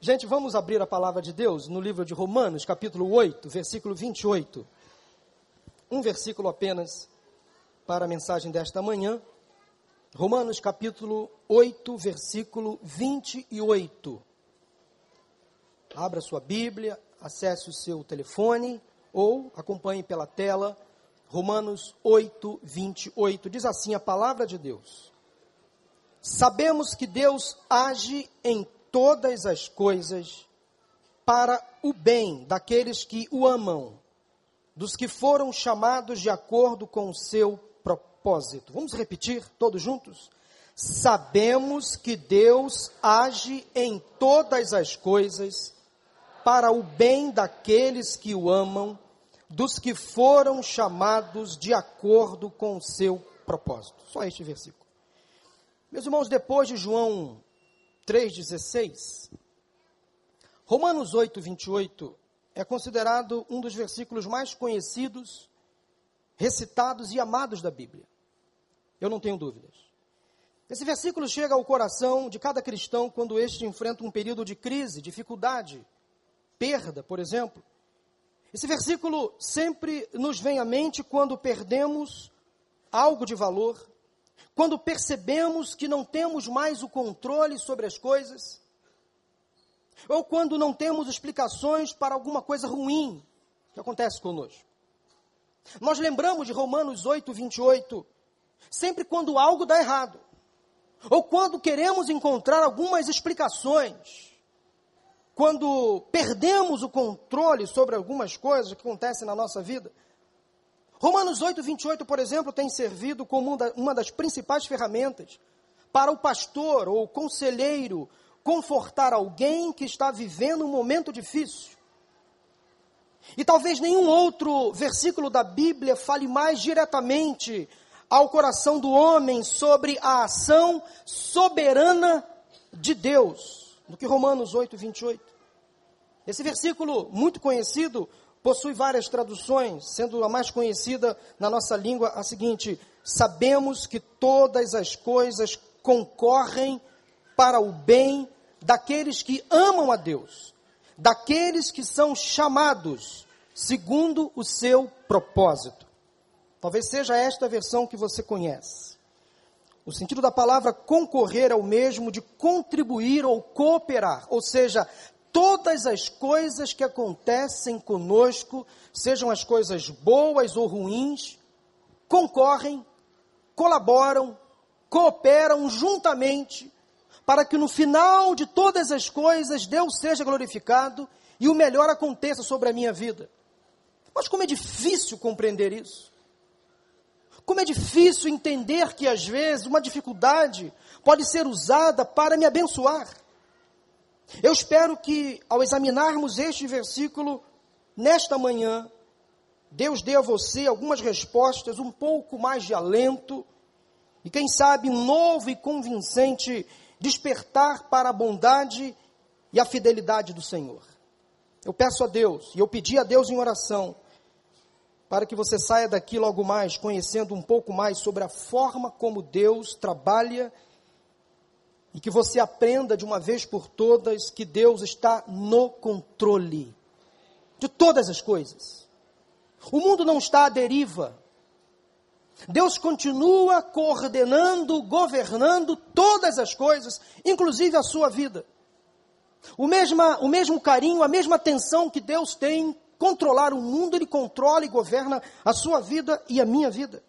Gente, vamos abrir a palavra de Deus no livro de Romanos, capítulo 8, versículo 28. Um versículo apenas para a mensagem desta manhã. Romanos, capítulo 8, versículo 28. Abra sua Bíblia, acesse o seu telefone ou acompanhe pela tela. Romanos 8, 28. Diz assim a palavra de Deus. Sabemos que Deus age em todas as coisas para o bem daqueles que o amam, dos que foram chamados de acordo com o seu propósito. Vamos repetir todos juntos? Sabemos que Deus age em todas as coisas para o bem daqueles que o amam, dos que foram chamados de acordo com o seu propósito. Só este versículo. Meus irmãos, depois de João 3,16. Romanos 8, 28 é considerado um dos versículos mais conhecidos, recitados e amados da Bíblia. Eu não tenho dúvidas. Esse versículo chega ao coração de cada cristão quando este enfrenta um período de crise, dificuldade, perda, por exemplo. Esse versículo sempre nos vem à mente quando perdemos algo de valor, quando percebemos que não temos mais o controle sobre as coisas, ou quando não temos explicações para alguma coisa ruim que acontece conosco. Nós lembramos de Romanos 8, 28, sempre quando algo dá errado, ou quando queremos encontrar algumas explicações, quando perdemos o controle sobre algumas coisas que acontecem na nossa vida. Romanos 8, 28, por exemplo, tem servido como uma das principais ferramentas para o pastor ou conselheiro confortar alguém que está vivendo um momento difícil. E talvez nenhum outro versículo da Bíblia fale mais diretamente ao coração do homem sobre a ação soberana de Deus do que Romanos 8, 28. Esse versículo muito conhecido possui várias traduções, sendo a mais conhecida na nossa língua a seguinte: Sabemos que todas as coisas concorrem para o bem daqueles que amam a Deus, daqueles que são chamados segundo o seu propósito. Talvez seja esta a versão que você conhece. O sentido da palavra concorrer é o mesmo de contribuir ou cooperar, ou seja, todas as coisas que acontecem conosco, sejam as coisas boas ou ruins, concorrem, colaboram, cooperam juntamente para que no final de todas as coisas Deus seja glorificado e o melhor aconteça sobre a minha vida. Mas como é difícil compreender isso. Como é difícil entender que às vezes uma dificuldade pode ser usada para me abençoar. Eu espero que, ao examinarmos este versículo, nesta manhã, Deus dê a você algumas respostas, um pouco mais de alento, e quem sabe um novo e convincente despertar para a bondade e a fidelidade do Senhor. Eu peço a Deus, e eu pedi a Deus em oração, para que você saia daqui logo mais conhecendo um pouco mais sobre a forma como Deus trabalha e que você aprenda de uma vez por todas que Deus está no controle de todas as coisas. O mundo não está à deriva. Deus continua coordenando, governando todas as coisas, inclusive a sua vida. O, o mesmo carinho, a mesma atenção que Deus tem controlar o mundo, Ele controla e governa a sua vida e a minha vida.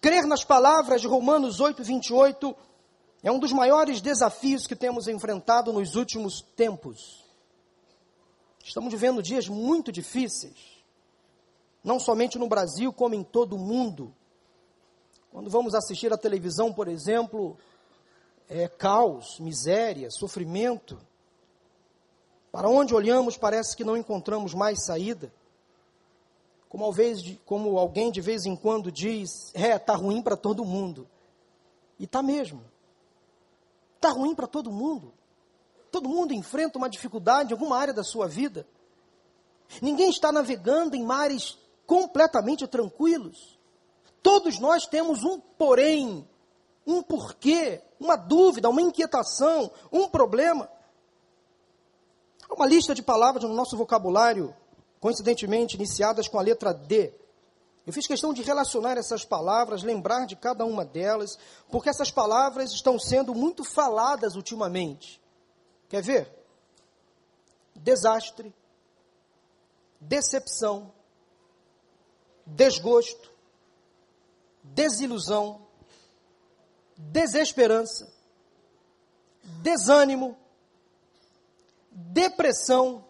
Crer nas palavras de Romanos 8, 28 é um dos maiores desafios que temos enfrentado nos últimos tempos. Estamos vivendo dias muito difíceis, não somente no Brasil, como em todo o mundo. Quando vamos assistir a televisão, por exemplo, é caos, miséria, sofrimento. Para onde olhamos, parece que não encontramos mais saída. Como, como alguém de vez em quando diz, é, está ruim para todo mundo. E está mesmo. Está ruim para todo mundo. Todo mundo enfrenta uma dificuldade em alguma área da sua vida. Ninguém está navegando em mares completamente tranquilos. Todos nós temos um porém, um porquê, uma dúvida, uma inquietação, um problema. uma lista de palavras no nosso vocabulário, coincidentemente iniciadas com a letra D. Eu fiz questão de relacionar essas palavras, lembrar de cada uma delas, porque essas palavras estão sendo muito faladas ultimamente. Quer ver? Desastre, decepção, desgosto, desilusão, desesperança, desânimo, depressão,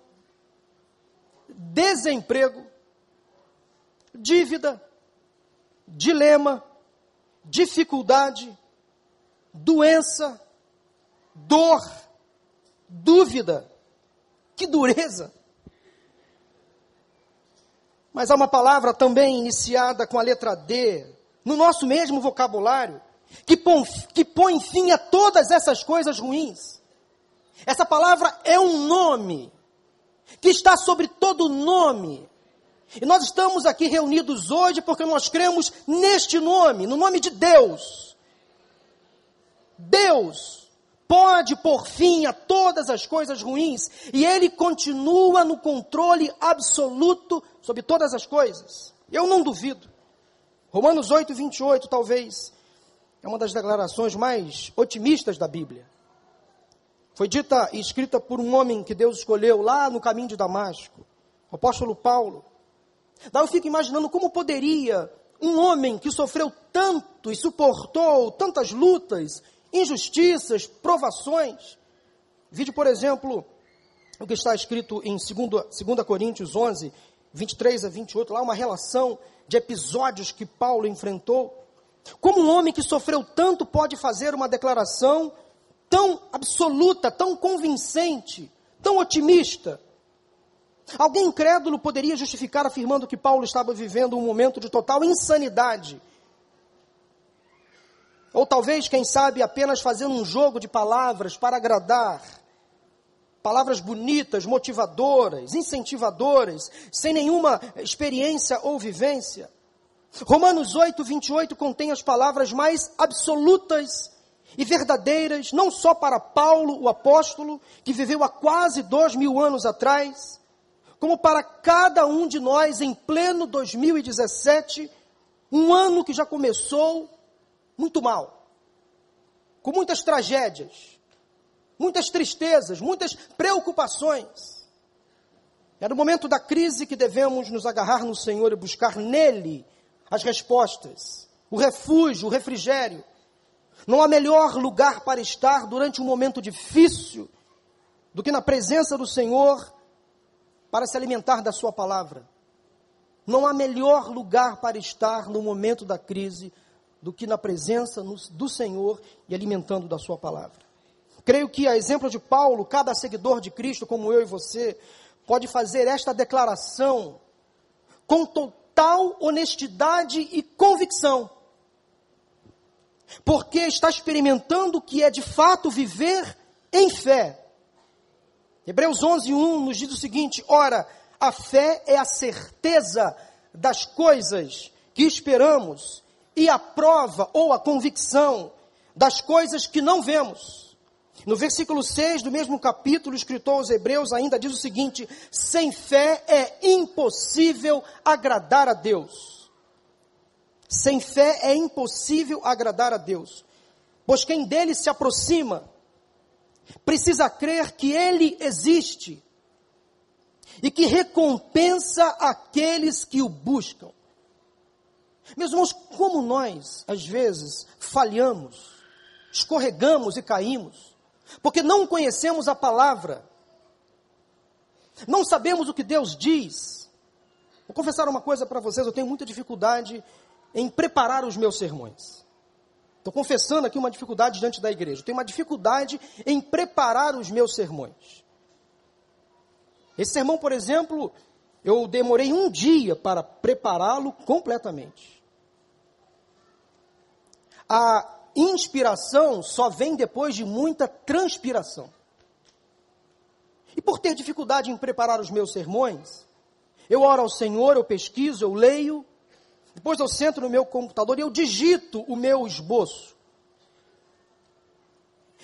desemprego, dívida, dilema, dificuldade, doença, dor, dúvida. Que dureza! Mas há uma palavra também iniciada com a letra D, no nosso mesmo vocabulário, que põe, que põe fim a todas essas coisas ruins. Essa palavra é um nome, que está sobre todo nome. E nós estamos aqui reunidos hoje porque nós cremos neste nome, no nome de Deus. Deus pode pôr fim a todas as coisas ruins e Ele continua no controle absoluto sobre todas as coisas. Eu não duvido. Romanos 8, 28, talvez, é uma das declarações mais otimistas da Bíblia. Foi dita e escrita por um homem que Deus escolheu lá no caminho de Damasco, o apóstolo Paulo. Daí eu fico imaginando como poderia um homem que sofreu tanto e suportou tantas lutas, injustiças, provações. Vide, por exemplo, o que está escrito em 2, 2 Coríntios 11, 23 a 28, lá uma relação de episódios que Paulo enfrentou. Como um homem que sofreu tanto pode fazer uma declaração tão absoluta, tão convincente, tão otimista? Alguém incrédulo poderia justificar afirmando que Paulo estava vivendo um momento de total insanidade. Ou talvez, quem sabe, apenas fazendo um jogo de palavras para agradar palavras bonitas, motivadoras, incentivadoras, sem nenhuma experiência ou vivência. Romanos 8, 28 contém as palavras mais absolutas e verdadeiras, não só para Paulo, o apóstolo, que viveu há quase dois mil anos atrás, como para cada um de nós em pleno 2017, um ano que já começou muito mal, com muitas tragédias, muitas tristezas, muitas preocupações. É no momento da crise que devemos nos agarrar no Senhor e buscar nele as respostas, o refúgio, o refrigério. Não há melhor lugar para estar durante um momento difícil do que na presença do Senhor para se alimentar da Sua palavra. Não há melhor lugar para estar no momento da crise do que na presença do Senhor e alimentando da Sua palavra. Creio que, a exemplo de Paulo, cada seguidor de Cristo, como eu e você, pode fazer esta declaração com total honestidade e convicção. Porque está experimentando o que é de fato viver em fé. Hebreus 11, 1 nos diz o seguinte: Ora, a fé é a certeza das coisas que esperamos e a prova ou a convicção das coisas que não vemos. No versículo 6 do mesmo capítulo, o escritor aos Hebreus ainda diz o seguinte: sem fé é impossível agradar a Deus. Sem fé é impossível agradar a Deus. Pois quem dele se aproxima, precisa crer que ele existe e que recompensa aqueles que o buscam. Meus irmãos, como nós, às vezes, falhamos, escorregamos e caímos, porque não conhecemos a palavra, não sabemos o que Deus diz. Vou confessar uma coisa para vocês: eu tenho muita dificuldade em preparar os meus sermões. Estou confessando aqui uma dificuldade diante da igreja. Eu tenho uma dificuldade em preparar os meus sermões. Esse sermão, por exemplo, eu demorei um dia para prepará-lo completamente. A inspiração só vem depois de muita transpiração. E por ter dificuldade em preparar os meus sermões, eu oro ao Senhor, eu pesquiso, eu leio, depois eu sento no meu computador e eu digito o meu esboço.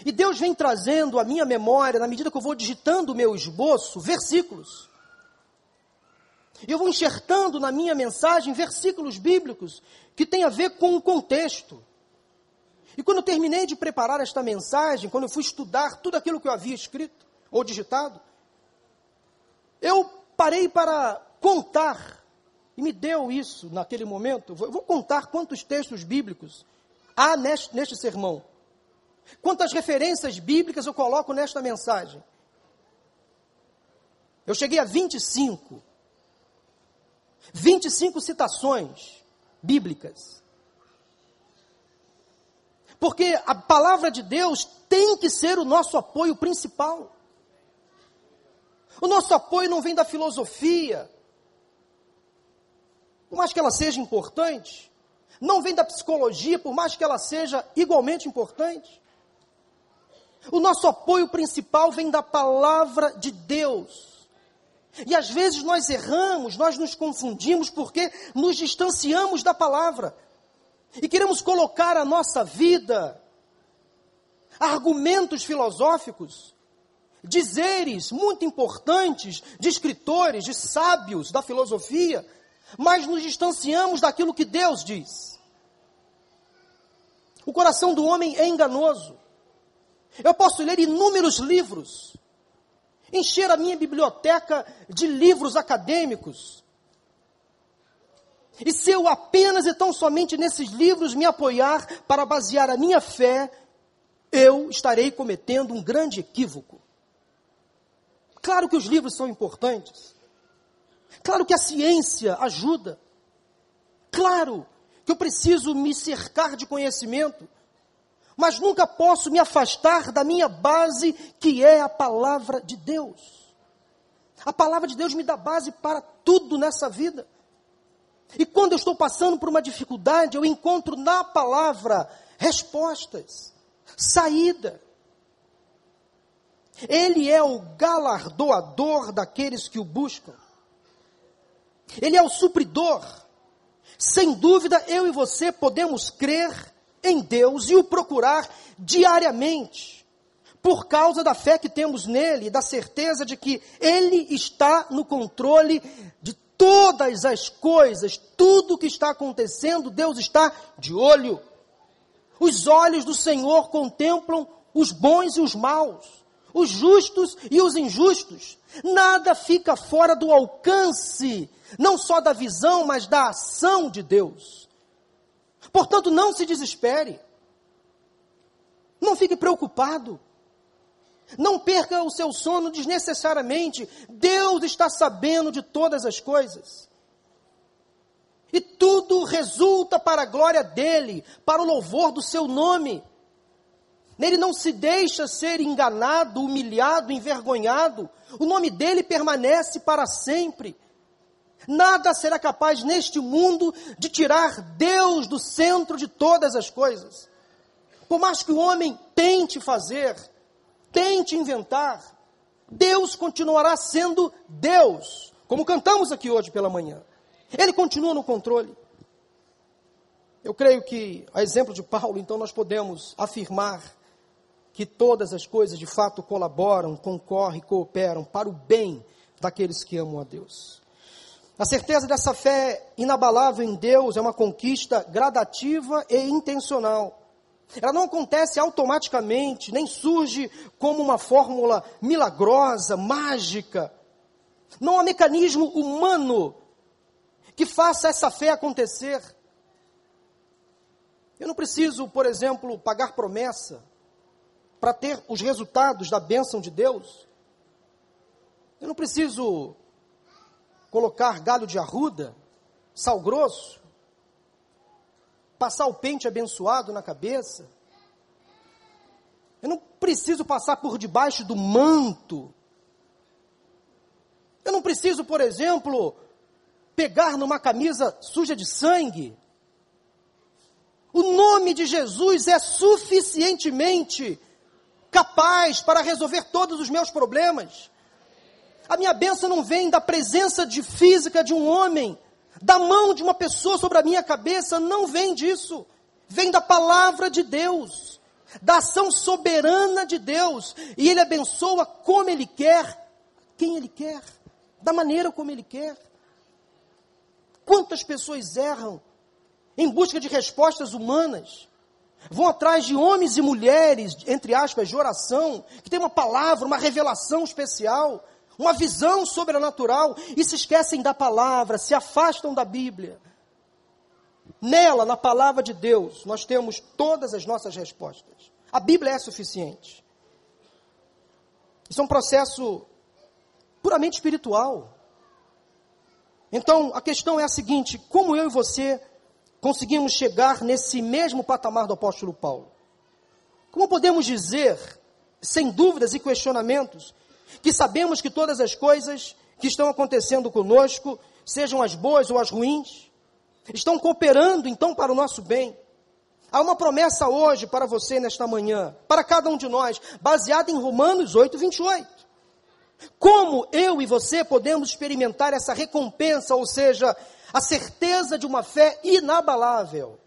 E Deus vem trazendo à minha memória, na medida que eu vou digitando o meu esboço, versículos. E eu vou enxertando na minha mensagem versículos bíblicos que têm a ver com o contexto. E quando eu terminei de preparar esta mensagem, quando eu fui estudar tudo aquilo que eu havia escrito ou digitado, eu parei para contar, e me deu isso naquele momento. Eu vou contar quantos textos bíblicos há neste, neste sermão. Quantas referências bíblicas eu coloco nesta mensagem? Eu cheguei a 25. 25 citações bíblicas. Porque a palavra de Deus tem que ser o nosso apoio principal. O nosso apoio não vem da filosofia, por mais que ela seja importante, não vem da psicologia, por mais que ela seja igualmente importante. O nosso apoio principal vem da palavra de Deus. E às vezes nós erramos, nós nos confundimos porque nos distanciamos da palavra. E queremos colocar a nossa vida, argumentos filosóficos, dizeres muito importantes de escritores, de sábios da filosofia, mas nos distanciamos daquilo que Deus diz. O coração do homem é enganoso. Eu posso ler inúmeros livros, encher a minha biblioteca de livros acadêmicos. E se eu apenas e tão somente nesses livros me apoiar para basear a minha fé, eu estarei cometendo um grande equívoco. Claro que os livros são importantes. Claro que a ciência ajuda. Claro que eu preciso me cercar de conhecimento mas nunca posso me afastar da minha base, que é a palavra de Deus. A palavra de Deus me dá base para tudo nessa vida. E quando eu estou passando por uma dificuldade, eu encontro na palavra respostas, saída. Ele é o galardoador daqueles que o buscam. Ele é o supridor. Sem dúvida, eu e você podemos crer em Deus e o procurar diariamente, por causa da fé que temos nele, da certeza de que ele está no controle de todas as coisas, tudo que está acontecendo, Deus está de olho. Os olhos do Senhor contemplam os bons e os maus, os justos e os injustos. Nada fica fora do alcance, não só da visão, mas da ação de Deus. Portanto, não se desespere. Não fique preocupado. Não perca o seu sono desnecessariamente. Deus está sabendo de todas as coisas. E tudo resulta para a glória dele, para o louvor do seu nome. Ele não se deixa ser enganado, humilhado, envergonhado. O nome dele permanece para sempre. Nada será capaz neste mundo de tirar Deus do centro de todas as coisas. Por mais que o homem tente fazer, tente inventar, Deus continuará sendo Deus, como cantamos aqui hoje pela manhã. Ele continua no controle. Eu creio que, a exemplo de Paulo, então nós podemos afirmar que todas as coisas de fato colaboram, concorrem, cooperam para o bem daqueles que amam a Deus. A certeza dessa fé inabalável em Deus é uma conquista gradativa e intencional. Ela não acontece automaticamente, nem surge como uma fórmula milagrosa, mágica. Não há mecanismo humano que faça essa fé acontecer. Eu não preciso, por exemplo, pagar promessa para ter os resultados da bênção de Deus. Eu não preciso colocar galho de arruda, sal grosso, passar o pente abençoado na cabeça. Eu não preciso passar por debaixo do manto. Eu não preciso, por exemplo, pegar numa camisa suja de sangue. O nome de Jesus é suficientemente capaz para resolver todos os meus problemas. A minha bênção não vem da presença de física de um homem, da mão de uma pessoa sobre a minha cabeça, não vem disso. Vem da palavra de Deus. da ação soberana de Deus. E Ele abençoa como Ele quer, quem Ele quer, da maneira como Ele quer. Quantas pessoas erram em busca de respostas humanas? Vão atrás de homens e mulheres, entre aspas, de oração, que tem uma palavra, uma revelação especial, uma visão sobrenatural, e se esquecem da palavra, se afastam da Bíblia. Nela, na palavra de Deus, nós temos todas as nossas respostas. A Bíblia é suficiente. Isso é um processo puramente espiritual. Então, a questão é a seguinte: como eu e você conseguimos chegar nesse mesmo patamar do apóstolo Paulo? Como podemos dizer, sem dúvidas e questionamentos, que sabemos que todas as coisas que estão acontecendo conosco, sejam as boas ou as ruins, estão cooperando então para o nosso bem? Há uma promessa hoje para você nesta manhã, para cada um de nós, baseada em Romanos 8, 28. Como eu e você podemos experimentar essa recompensa, ou seja, a certeza de uma fé inabalável?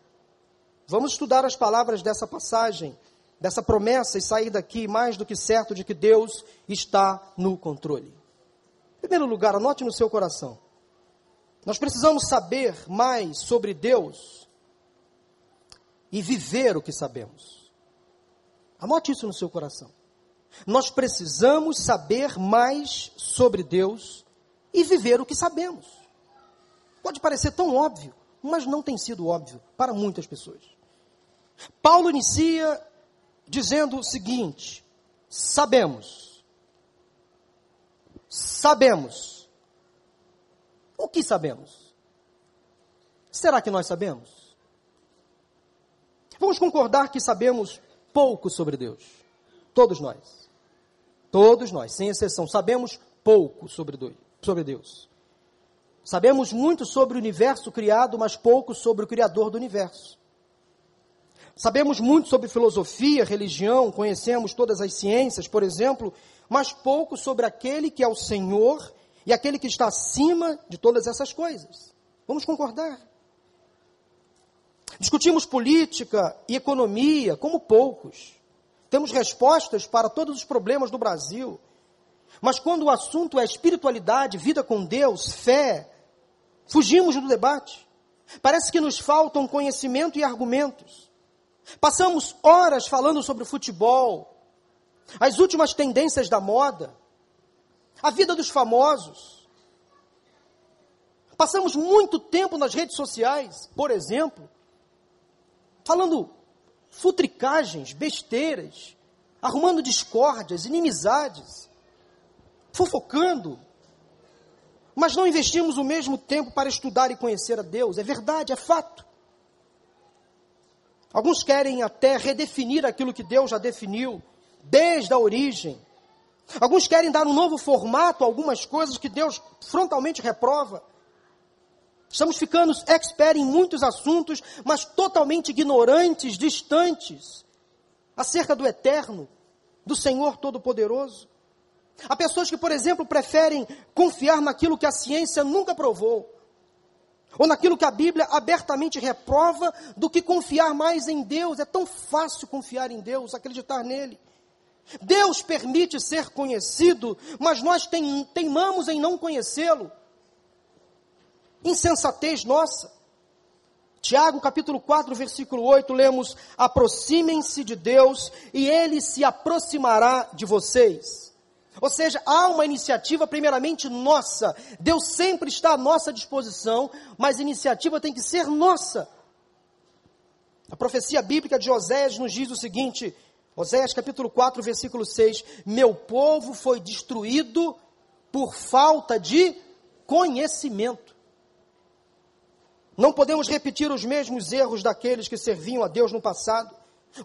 Vamos estudar as palavras dessa passagem, dessa promessa e sair daqui mais do que certo de que Deus está no controle. Em primeiro lugar, anote no seu coração. Nós precisamos saber mais sobre Deus e viver o que sabemos. Anote isso no seu coração. Nós precisamos saber mais sobre Deus e viver o que sabemos. Pode parecer tão óbvio, mas não tem sido óbvio para muitas pessoas. Paulo inicia dizendo o seguinte: sabemos. Sabemos. O que sabemos? Será que nós sabemos? Vamos concordar que sabemos pouco sobre Deus. Todos nós. Todos nós, sem exceção, sabemos pouco sobre Deus. Sabemos muito sobre o universo criado, mas pouco sobre o Criador do universo. Sabemos muito sobre filosofia, religião, conhecemos todas as ciências, por exemplo, mas pouco sobre aquele que é o Senhor e aquele que está acima de todas essas coisas. Vamos concordar? Discutimos política e economia como poucos. Temos respostas para todos os problemas do Brasil. Mas quando o assunto é espiritualidade, vida com Deus, fé, fugimos do debate. Parece que nos faltam conhecimento e argumentos. Passamos horas falando sobre futebol, as últimas tendências da moda, a vida dos famosos. Passamos muito tempo nas redes sociais, por exemplo, falando futricagens, besteiras, arrumando discórdias, inimizades, fofocando. Mas não investimos o mesmo tempo para estudar e conhecer a Deus. É verdade, é fato. Alguns querem até redefinir aquilo que Deus já definiu, desde a origem. Alguns querem dar um novo formato a algumas coisas que Deus frontalmente reprova. Estamos ficando expert em muitos assuntos, mas totalmente ignorantes, distantes acerca do eterno, do Senhor Todo-Poderoso. Há pessoas que, por exemplo, preferem confiar naquilo que a ciência nunca provou, ou naquilo que a Bíblia abertamente reprova, do que confiar mais em Deus. É tão fácil confiar em Deus, acreditar nele. Deus permite ser conhecido, mas nós teimamos em não conhecê-lo. Insensatez nossa. Tiago capítulo 4, versículo 8, lemos: Aproximem-se de Deus e ele se aproximará de vocês. Ou seja, há uma iniciativa primeiramente nossa. Deus sempre está à nossa disposição, mas a iniciativa tem que ser nossa. A profecia bíblica de Oséias nos diz o seguinte: Oséias capítulo 4, versículo 6: Meu povo foi destruído por falta de conhecimento. Não podemos repetir os mesmos erros daqueles que serviam a Deus no passado.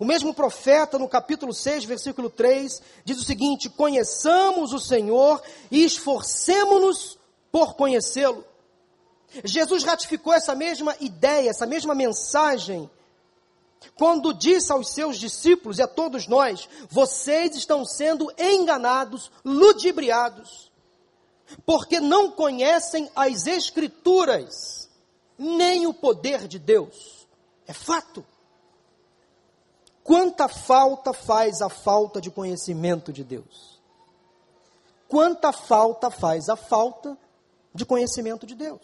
O mesmo profeta, no capítulo 6, versículo 3, diz o seguinte: Conheçamos o Senhor e esforcemos-nos por conhecê-lo. Jesus ratificou essa mesma ideia, essa mesma mensagem, quando disse aos seus discípulos e a todos nós: Vocês estão sendo enganados, ludibriados, porque não conhecem as Escrituras nem o poder de Deus. É fato. Quanta falta faz a falta de conhecimento de Deus? Quanta falta faz a falta de conhecimento de Deus?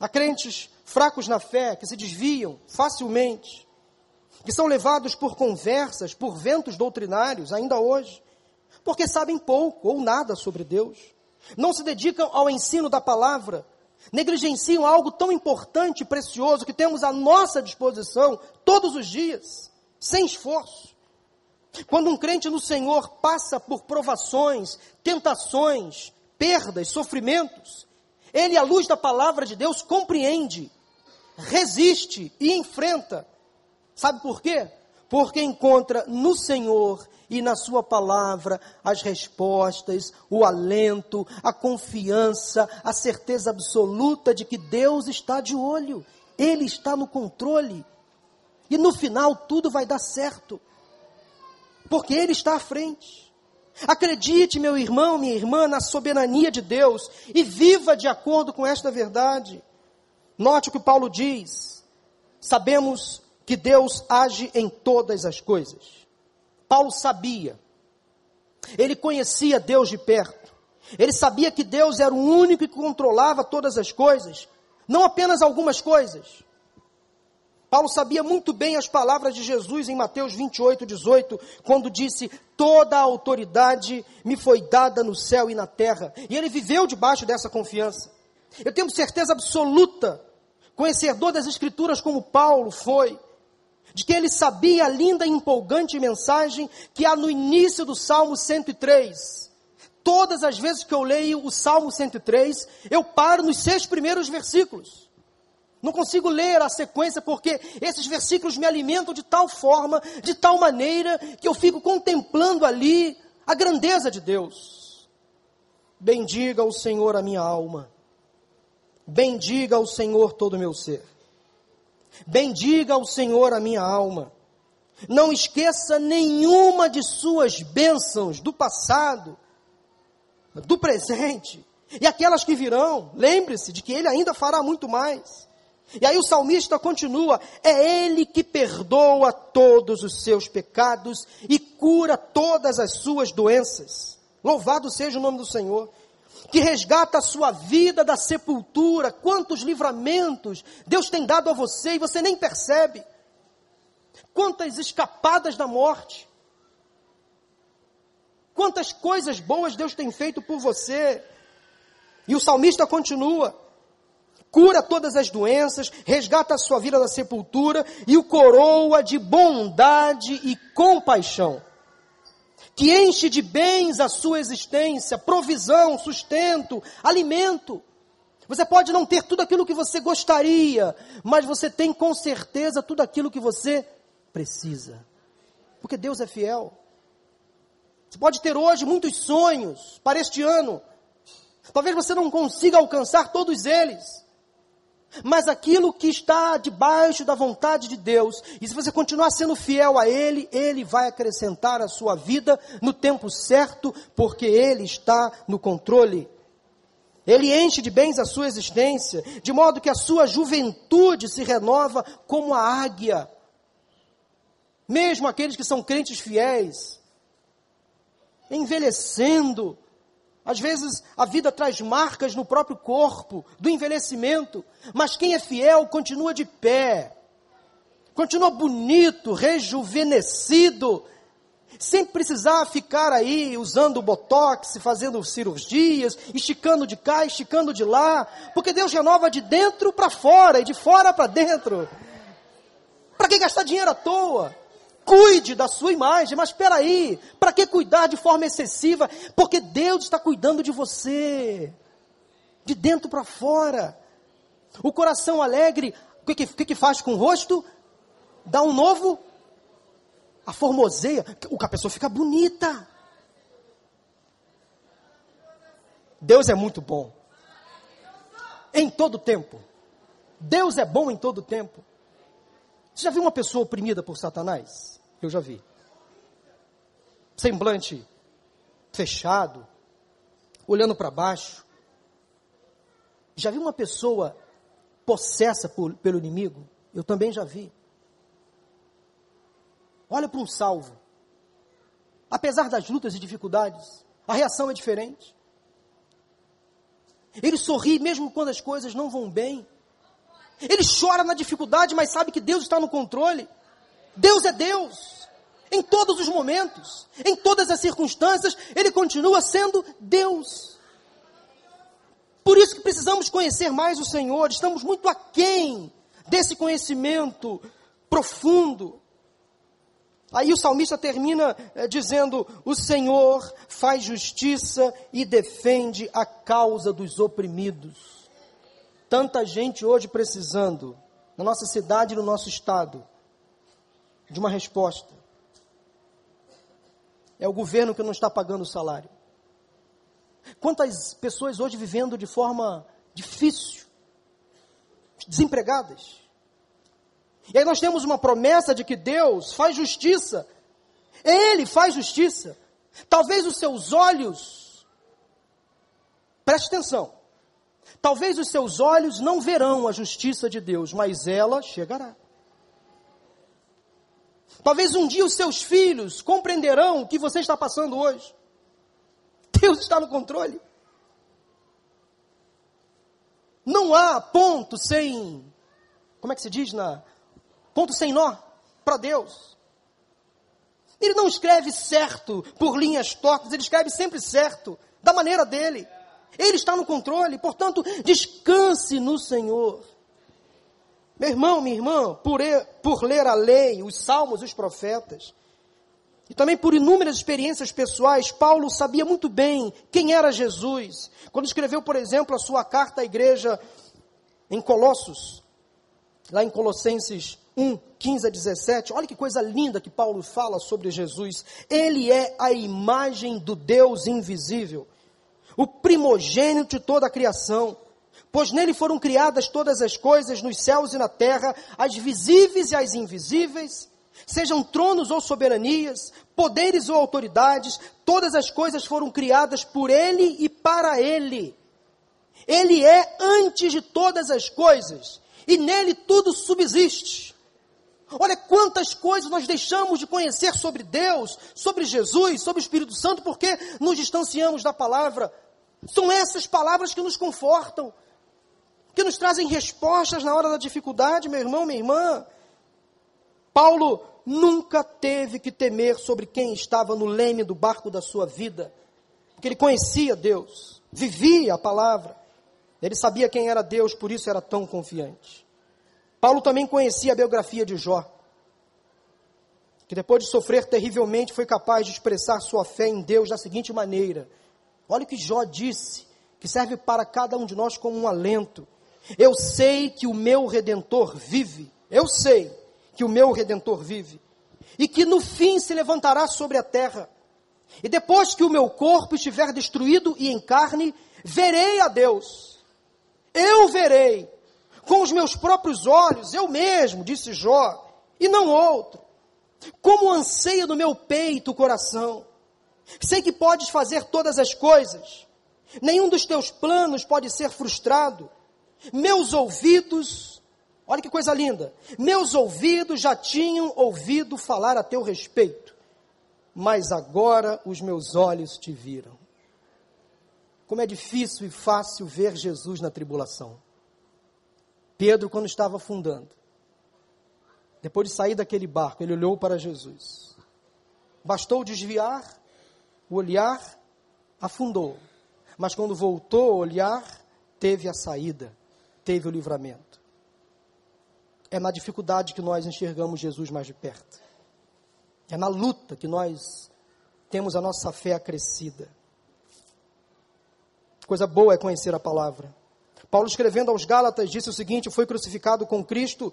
Há crentes fracos na fé que se desviam facilmente, que são levados por conversas, por ventos doutrinários, ainda hoje, porque sabem pouco ou nada sobre Deus, não se dedicam ao ensino da palavra, negligenciam algo tão importante e precioso que temos à nossa disposição todos os dias, sem esforço. Quando um crente no Senhor passa por provações, tentações, perdas, sofrimentos, ele, à luz da palavra de Deus, compreende, resiste e enfrenta. Sabe por quê? Porque encontra no Senhor e na Sua palavra as respostas, o alento, a confiança, a certeza absoluta de que Deus está de olho, Ele está no controle. E no final tudo vai dar certo, porque Ele está à frente. Acredite, meu irmão, minha irmã, na soberania de Deus e viva de acordo com esta verdade. Note o que Paulo diz: sabemos que Deus age em todas as coisas Paulo sabia. Ele conhecia Deus de perto. Ele sabia que Deus era o único que controlava todas as coisas, não apenas algumas coisas. Paulo sabia muito bem as palavras de Jesus em Mateus 28, 18, quando disse: Toda a autoridade me foi dada no céu e na terra. E ele viveu debaixo dessa confiança. Eu tenho certeza absoluta, conhecedor das Escrituras como Paulo foi, de que ele sabia a linda e empolgante mensagem que há no início do Salmo 103. Todas as vezes que eu leio o Salmo 103, eu paro nos seis primeiros versículos. Não consigo ler a sequência porque esses versículos me alimentam de tal forma, de tal maneira, que eu fico contemplando ali a grandeza de Deus. Bendiga o Senhor a minha alma. Bendiga o Senhor todo o meu ser. Bendiga o Senhor a minha alma. Não esqueça nenhuma de suas bênçãos do passado, do presente e aquelas que virão. Lembre-se de que Ele ainda fará muito mais. E aí o salmista continua: é Ele que perdoa todos os seus pecados e cura todas as suas doenças. Louvado seja o nome do Senhor que resgata a sua vida da sepultura. Quantos livramentos Deus tem dado a você e você nem percebe. Quantas escapadas da morte. Quantas coisas boas Deus tem feito por você. E o salmista continua: cura todas as doenças, resgata a sua vida da sepultura e o coroa de bondade e compaixão que enche de bens a sua existência, provisão, sustento, alimento. Você pode não ter tudo aquilo que você gostaria, mas você tem com certeza tudo aquilo que você precisa. Porque Deus é fiel. Você pode ter hoje muitos sonhos para este ano. Talvez você não consiga alcançar todos eles mas aquilo que está debaixo da vontade de Deus, e se você continuar sendo fiel a Ele, Ele vai acrescentar a sua vida no tempo certo, porque Ele está no controle. Ele enche de bens a sua existência, de modo que a sua juventude se renova como a águia. Mesmo aqueles que são crentes fiéis, envelhecendo, às vezes a vida traz marcas no próprio corpo, do envelhecimento, mas quem é fiel continua de pé, continua bonito, rejuvenescido, sem precisar ficar aí usando botox, fazendo cirurgias, esticando de cá, esticando de lá, porque Deus renova de dentro para fora e de fora para dentro. Para que gastar dinheiro à toa? Cuide da sua imagem, mas espera aí, para que cuidar de forma excessiva? Porque Deus está cuidando de você, de dentro para fora. O coração alegre, o que, que, que faz com o rosto? Dá um novo, a formoseia, o que a pessoa fica bonita. Deus é muito bom. Em todo tempo. Deus é bom em todo tempo. Você já viu uma pessoa oprimida por Satanás? Eu já vi. Semblante fechado, olhando para baixo. Já vi uma pessoa possessa por, pelo inimigo? Eu também já vi. olha para um salvo. Apesar das lutas e dificuldades, a reação é diferente. Ele sorri mesmo quando as coisas não vão bem. Ele chora na dificuldade, mas sabe que Deus está no controle. Deus é Deus. Em todos os momentos, em todas as circunstâncias, Ele continua sendo Deus. Por isso que precisamos conhecer mais o Senhor. Estamos muito aquém desse conhecimento profundo. Aí o salmista termina é, dizendo: O Senhor faz justiça e defende a causa dos oprimidos. Tanta gente hoje precisando, na nossa cidade e no nosso estado, de uma resposta. É o governo que não está pagando o salário. Quantas pessoas hoje vivendo de forma difícil, desempregadas, e aí nós temos uma promessa de que Deus faz justiça. Ele faz justiça. Talvez os seus olhos, preste atenção, talvez os seus olhos não verão a justiça de Deus, mas ela chegará. Talvez um dia os seus filhos compreenderão o que você está passando hoje. Deus está no controle. Não há ponto sem, como é que se diz na ponto sem nó, para Deus. Ele não escreve certo por linhas tortas, ele escreve sempre certo, da maneira dele. Ele está no controle, portanto, descanse no Senhor. Meu irmão, minha irmã, por, por ler a lei, os salmos, os profetas, e também por inúmeras experiências pessoais, Paulo sabia muito bem quem era Jesus. Quando escreveu, por exemplo, a sua carta à igreja em Colossos, lá em Colossenses 1, 15 a 17, olha que coisa linda que Paulo fala sobre Jesus. Ele é a imagem do Deus invisível, o primogênito de toda a criação, pois nele foram criadas todas as coisas nos céus e na terra, as visíveis e as invisíveis, sejam tronos ou soberanias, poderes ou autoridades, todas as coisas foram criadas por ele e para ele. Ele é antes de todas as coisas, e nele tudo subsiste. Olha quantas coisas nós deixamos de conhecer sobre Deus, sobre Jesus, sobre o Espírito Santo, porque nos distanciamos da palavra. São essas palavras que nos confortam, que nos trazem respostas na hora da dificuldade, meu irmão, minha irmã. Paulo nunca teve que temer sobre quem estava no leme do barco da sua vida, porque ele conhecia Deus, vivia a palavra, ele sabia quem era Deus, por isso era tão confiante. Paulo também conhecia a biografia de Jó, que depois de sofrer terrivelmente foi capaz de expressar sua fé em Deus da seguinte maneira: olha o que Jó disse, que serve para cada um de nós como um alento. Eu sei que o meu redentor vive, eu sei que o meu redentor vive, e que no fim se levantará sobre a terra. E depois que o meu corpo estiver destruído e em carne, verei a Deus. Eu verei com os meus próprios olhos, eu mesmo, disse Jó, e não outro. Como anseia no meu peito o coração. Sei que podes fazer todas as coisas. Nenhum dos teus planos pode ser frustrado. Meus ouvidos, olha que coisa linda. Meus ouvidos já tinham ouvido falar a teu respeito. Mas agora os meus olhos te viram. Como é difícil e fácil ver Jesus na tribulação. Pedro, quando estava afundando, depois de sair daquele barco, ele olhou para Jesus. Bastou desviar, o olhar afundou. Mas quando voltou a olhar, teve a saída, teve o livramento. É na dificuldade que nós enxergamos Jesus mais de perto. É na luta que nós temos a nossa fé acrescida. Coisa boa é conhecer a palavra. Paulo, escrevendo aos Gálatas, disse o seguinte: Foi crucificado com Cristo,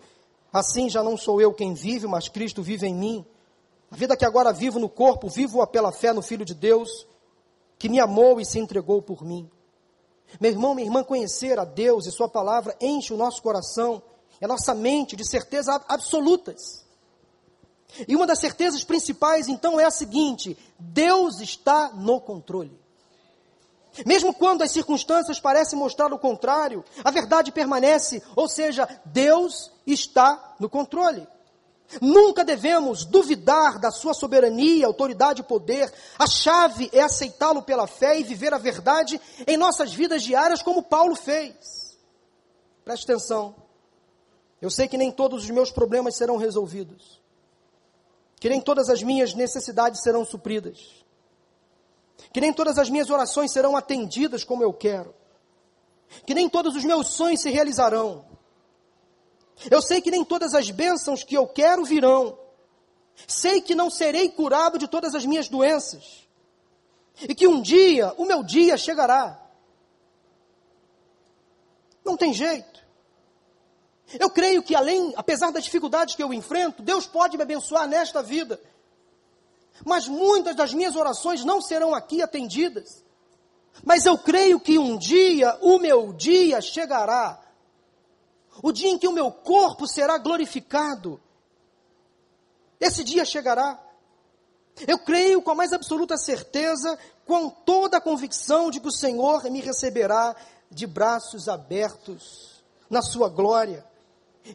assim já não sou eu quem vive, mas Cristo vive em mim. A vida que agora vivo no corpo, vivo-a pela fé no Filho de Deus, que me amou e se entregou por mim. Meu irmão, minha irmã, conhecer a Deus e Sua palavra enche o nosso coração e a nossa mente de certezas absolutas. E uma das certezas principais, então, é a seguinte: Deus está no controle. Mesmo quando as circunstâncias parecem mostrar o contrário, a verdade permanece, ou seja, Deus está no controle. Nunca devemos duvidar da sua soberania, autoridade e poder. A chave é aceitá-lo pela fé e viver a verdade em nossas vidas diárias, como Paulo fez. Preste atenção. Eu sei que nem todos os meus problemas serão resolvidos, que nem todas as minhas necessidades serão supridas, que nem todas as minhas orações serão atendidas como eu quero, que nem todos os meus sonhos se realizarão. Eu sei que nem todas as bênçãos que eu quero virão. Sei que não serei curado de todas as minhas doenças. E que um dia, o meu dia chegará. Não tem jeito. Eu creio que além, apesar das dificuldades que eu enfrento, Deus pode me abençoar nesta vida. Mas muitas das minhas orações não serão aqui atendidas. Mas eu creio que um dia o meu dia chegará o dia em que o meu corpo será glorificado. Esse dia chegará. Eu creio com a mais absoluta certeza, com toda a convicção de que o Senhor me receberá de braços abertos na sua glória.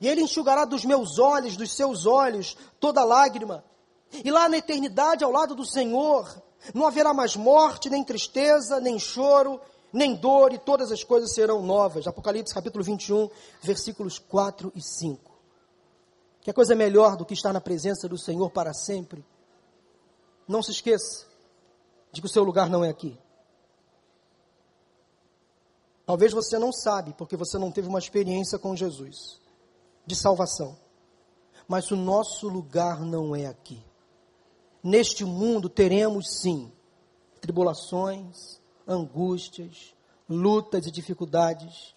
E Ele enxugará dos meus olhos, dos seus olhos, toda lágrima. E lá na eternidade, ao lado do Senhor, não haverá mais morte, nem tristeza, nem choro, nem dor, e todas as coisas serão novas. Apocalipse capítulo 21, versículos 4 e 5. Que coisa melhor do que estar na presença do Senhor para sempre? Não se esqueça de que o seu lugar não é aqui. Talvez você não sabe, porque você não teve uma experiência com Jesus de salvação. Mas o nosso lugar não é aqui. Neste mundo teremos sim tribulações, angústias, lutas e dificuldades,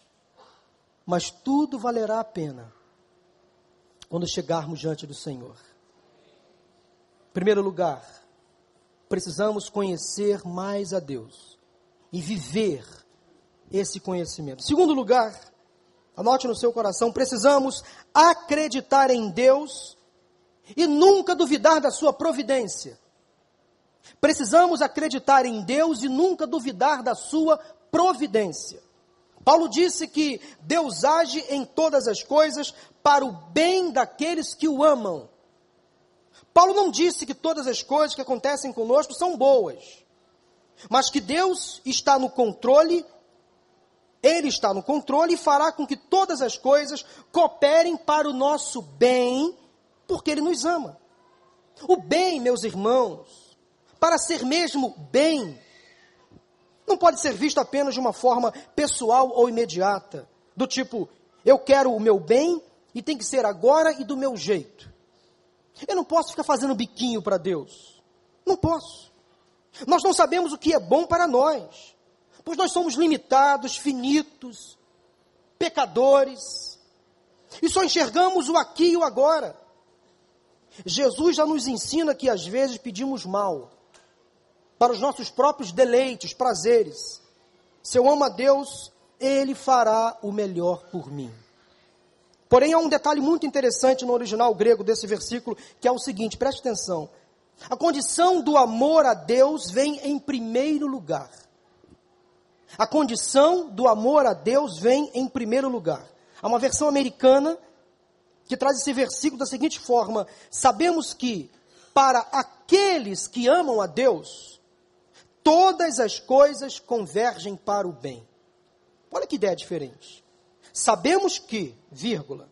mas tudo valerá a pena quando chegarmos diante do Senhor. Em primeiro lugar, precisamos conhecer mais a Deus e viver esse conhecimento. Em segundo lugar, anote no seu coração, precisamos acreditar em Deus e nunca duvidar da sua providência. Precisamos acreditar em Deus e nunca duvidar da sua providência. Paulo disse que Deus age em todas as coisas para o bem daqueles que o amam. Paulo não disse que todas as coisas que acontecem conosco são boas, mas que Deus está no controle, Ele está no controle e fará com que todas as coisas cooperem para o nosso bem, porque Ele nos ama. O bem, meus irmãos, para ser mesmo bem, não pode ser visto apenas de uma forma pessoal ou imediata, do tipo, eu quero o meu bem e tem que ser agora e do meu jeito. Eu não posso ficar fazendo biquinho para Deus. Não posso. Nós não sabemos o que é bom para nós, pois nós somos limitados, finitos, pecadores, e só enxergamos o aqui e o agora. Jesus já nos ensina que às vezes pedimos mal, para os nossos próprios deleites, prazeres. Se eu amo a Deus, Ele fará o melhor por mim. Porém, há um detalhe muito interessante no original grego desse versículo, que é o seguinte: preste atenção. A condição do amor a Deus vem em primeiro lugar. A condição do amor a Deus vem em primeiro lugar. Há uma versão americana que traz esse versículo da seguinte forma: Sabemos que para aqueles que amam a Deus, todas as coisas convergem para o bem. Olha que ideia diferente. Sabemos que, vírgula,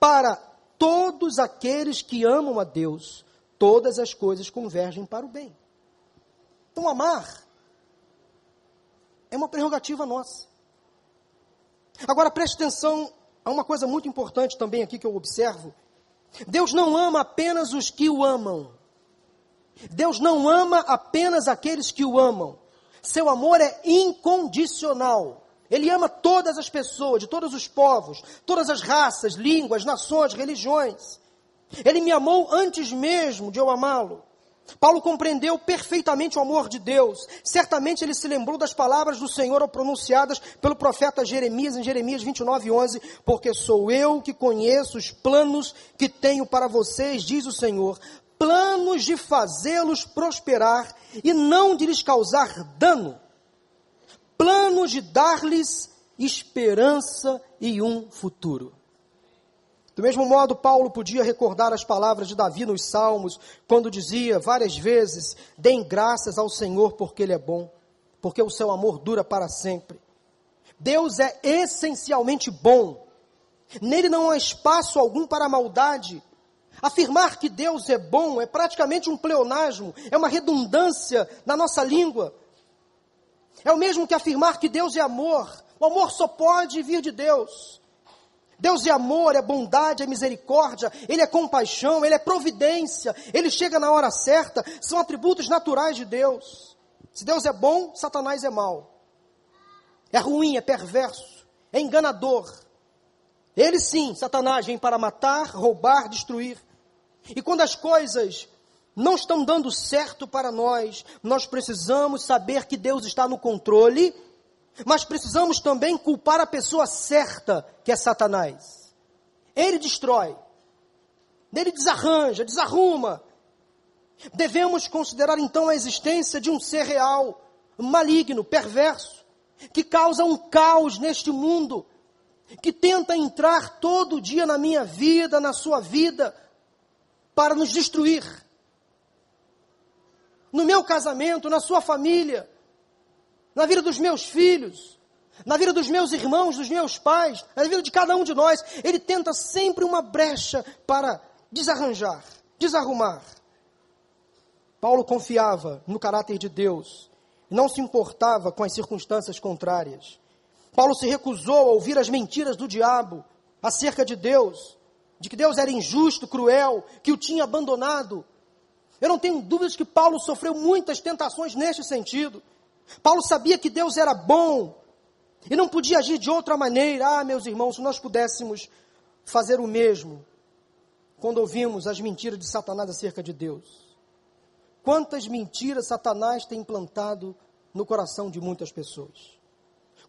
para todos aqueles que amam a Deus, todas as coisas convergem para o bem. Então, amar é uma prerrogativa nossa. Agora, preste atenção a uma coisa muito importante também aqui que eu observo. Deus não ama apenas os que o amam. Deus não ama apenas aqueles que o amam. Seu amor é incondicional. Ele ama todas as pessoas, de todos os povos, todas as raças, línguas, nações, religiões. Ele me amou antes mesmo de eu amá-lo. Paulo compreendeu perfeitamente o amor de Deus. Certamente ele se lembrou das palavras do Senhor pronunciadas pelo profeta Jeremias em Jeremias 29, 11. Porque sou eu que conheço os planos que tenho para vocês, diz o Senhor, planos de fazê-los prosperar e não de lhes causar dano, planos de dar-lhes esperança e um futuro. Do mesmo modo, Paulo podia recordar as palavras de Davi nos Salmos, quando dizia várias vezes: Deem graças ao Senhor porque Ele é bom, porque o seu amor dura para sempre. Deus é essencialmente bom, nele não há espaço algum para maldade. Afirmar que Deus é bom é praticamente um pleonasmo, é uma redundância na nossa língua. É o mesmo que afirmar que Deus é amor. O amor só pode vir de Deus. Deus é amor, é bondade, é misericórdia, Ele é compaixão, Ele é providência, Ele chega na hora certa, são atributos naturais de Deus. Se Deus é bom, Satanás é mau. É ruim, é perverso, é enganador. Ele sim, Satanás, vem para matar, roubar, destruir. E quando as coisas não estão dando certo para nós, nós precisamos saber que Deus está no controle mas precisamos também culpar a pessoa certa, que é Satanás. Ele destrói, ele desarranja, desarruma. Devemos considerar então a existência de um ser real, maligno, perverso, que causa um caos neste mundo, que tenta entrar todo dia na minha vida, na sua vida, para nos destruir. No meu casamento, na sua família, na vida dos meus filhos, na vida dos meus irmãos, dos meus pais, na vida de cada um de nós. Ele tenta sempre uma brecha para desarranjar, desarrumar. Paulo confiava no caráter de Deus não se importava com as circunstâncias contrárias. Paulo se recusou a ouvir as mentiras do diabo acerca de Deus, de que Deus era injusto, cruel, que o tinha abandonado. Eu não tenho dúvidas que Paulo sofreu muitas tentações neste sentido. Paulo sabia que Deus era bom e não podia agir de outra maneira. Ah, meus irmãos, se nós pudéssemos fazer o mesmo quando ouvimos as mentiras de Satanás acerca de Deus. Quantas mentiras Satanás tem implantado no coração de muitas pessoas?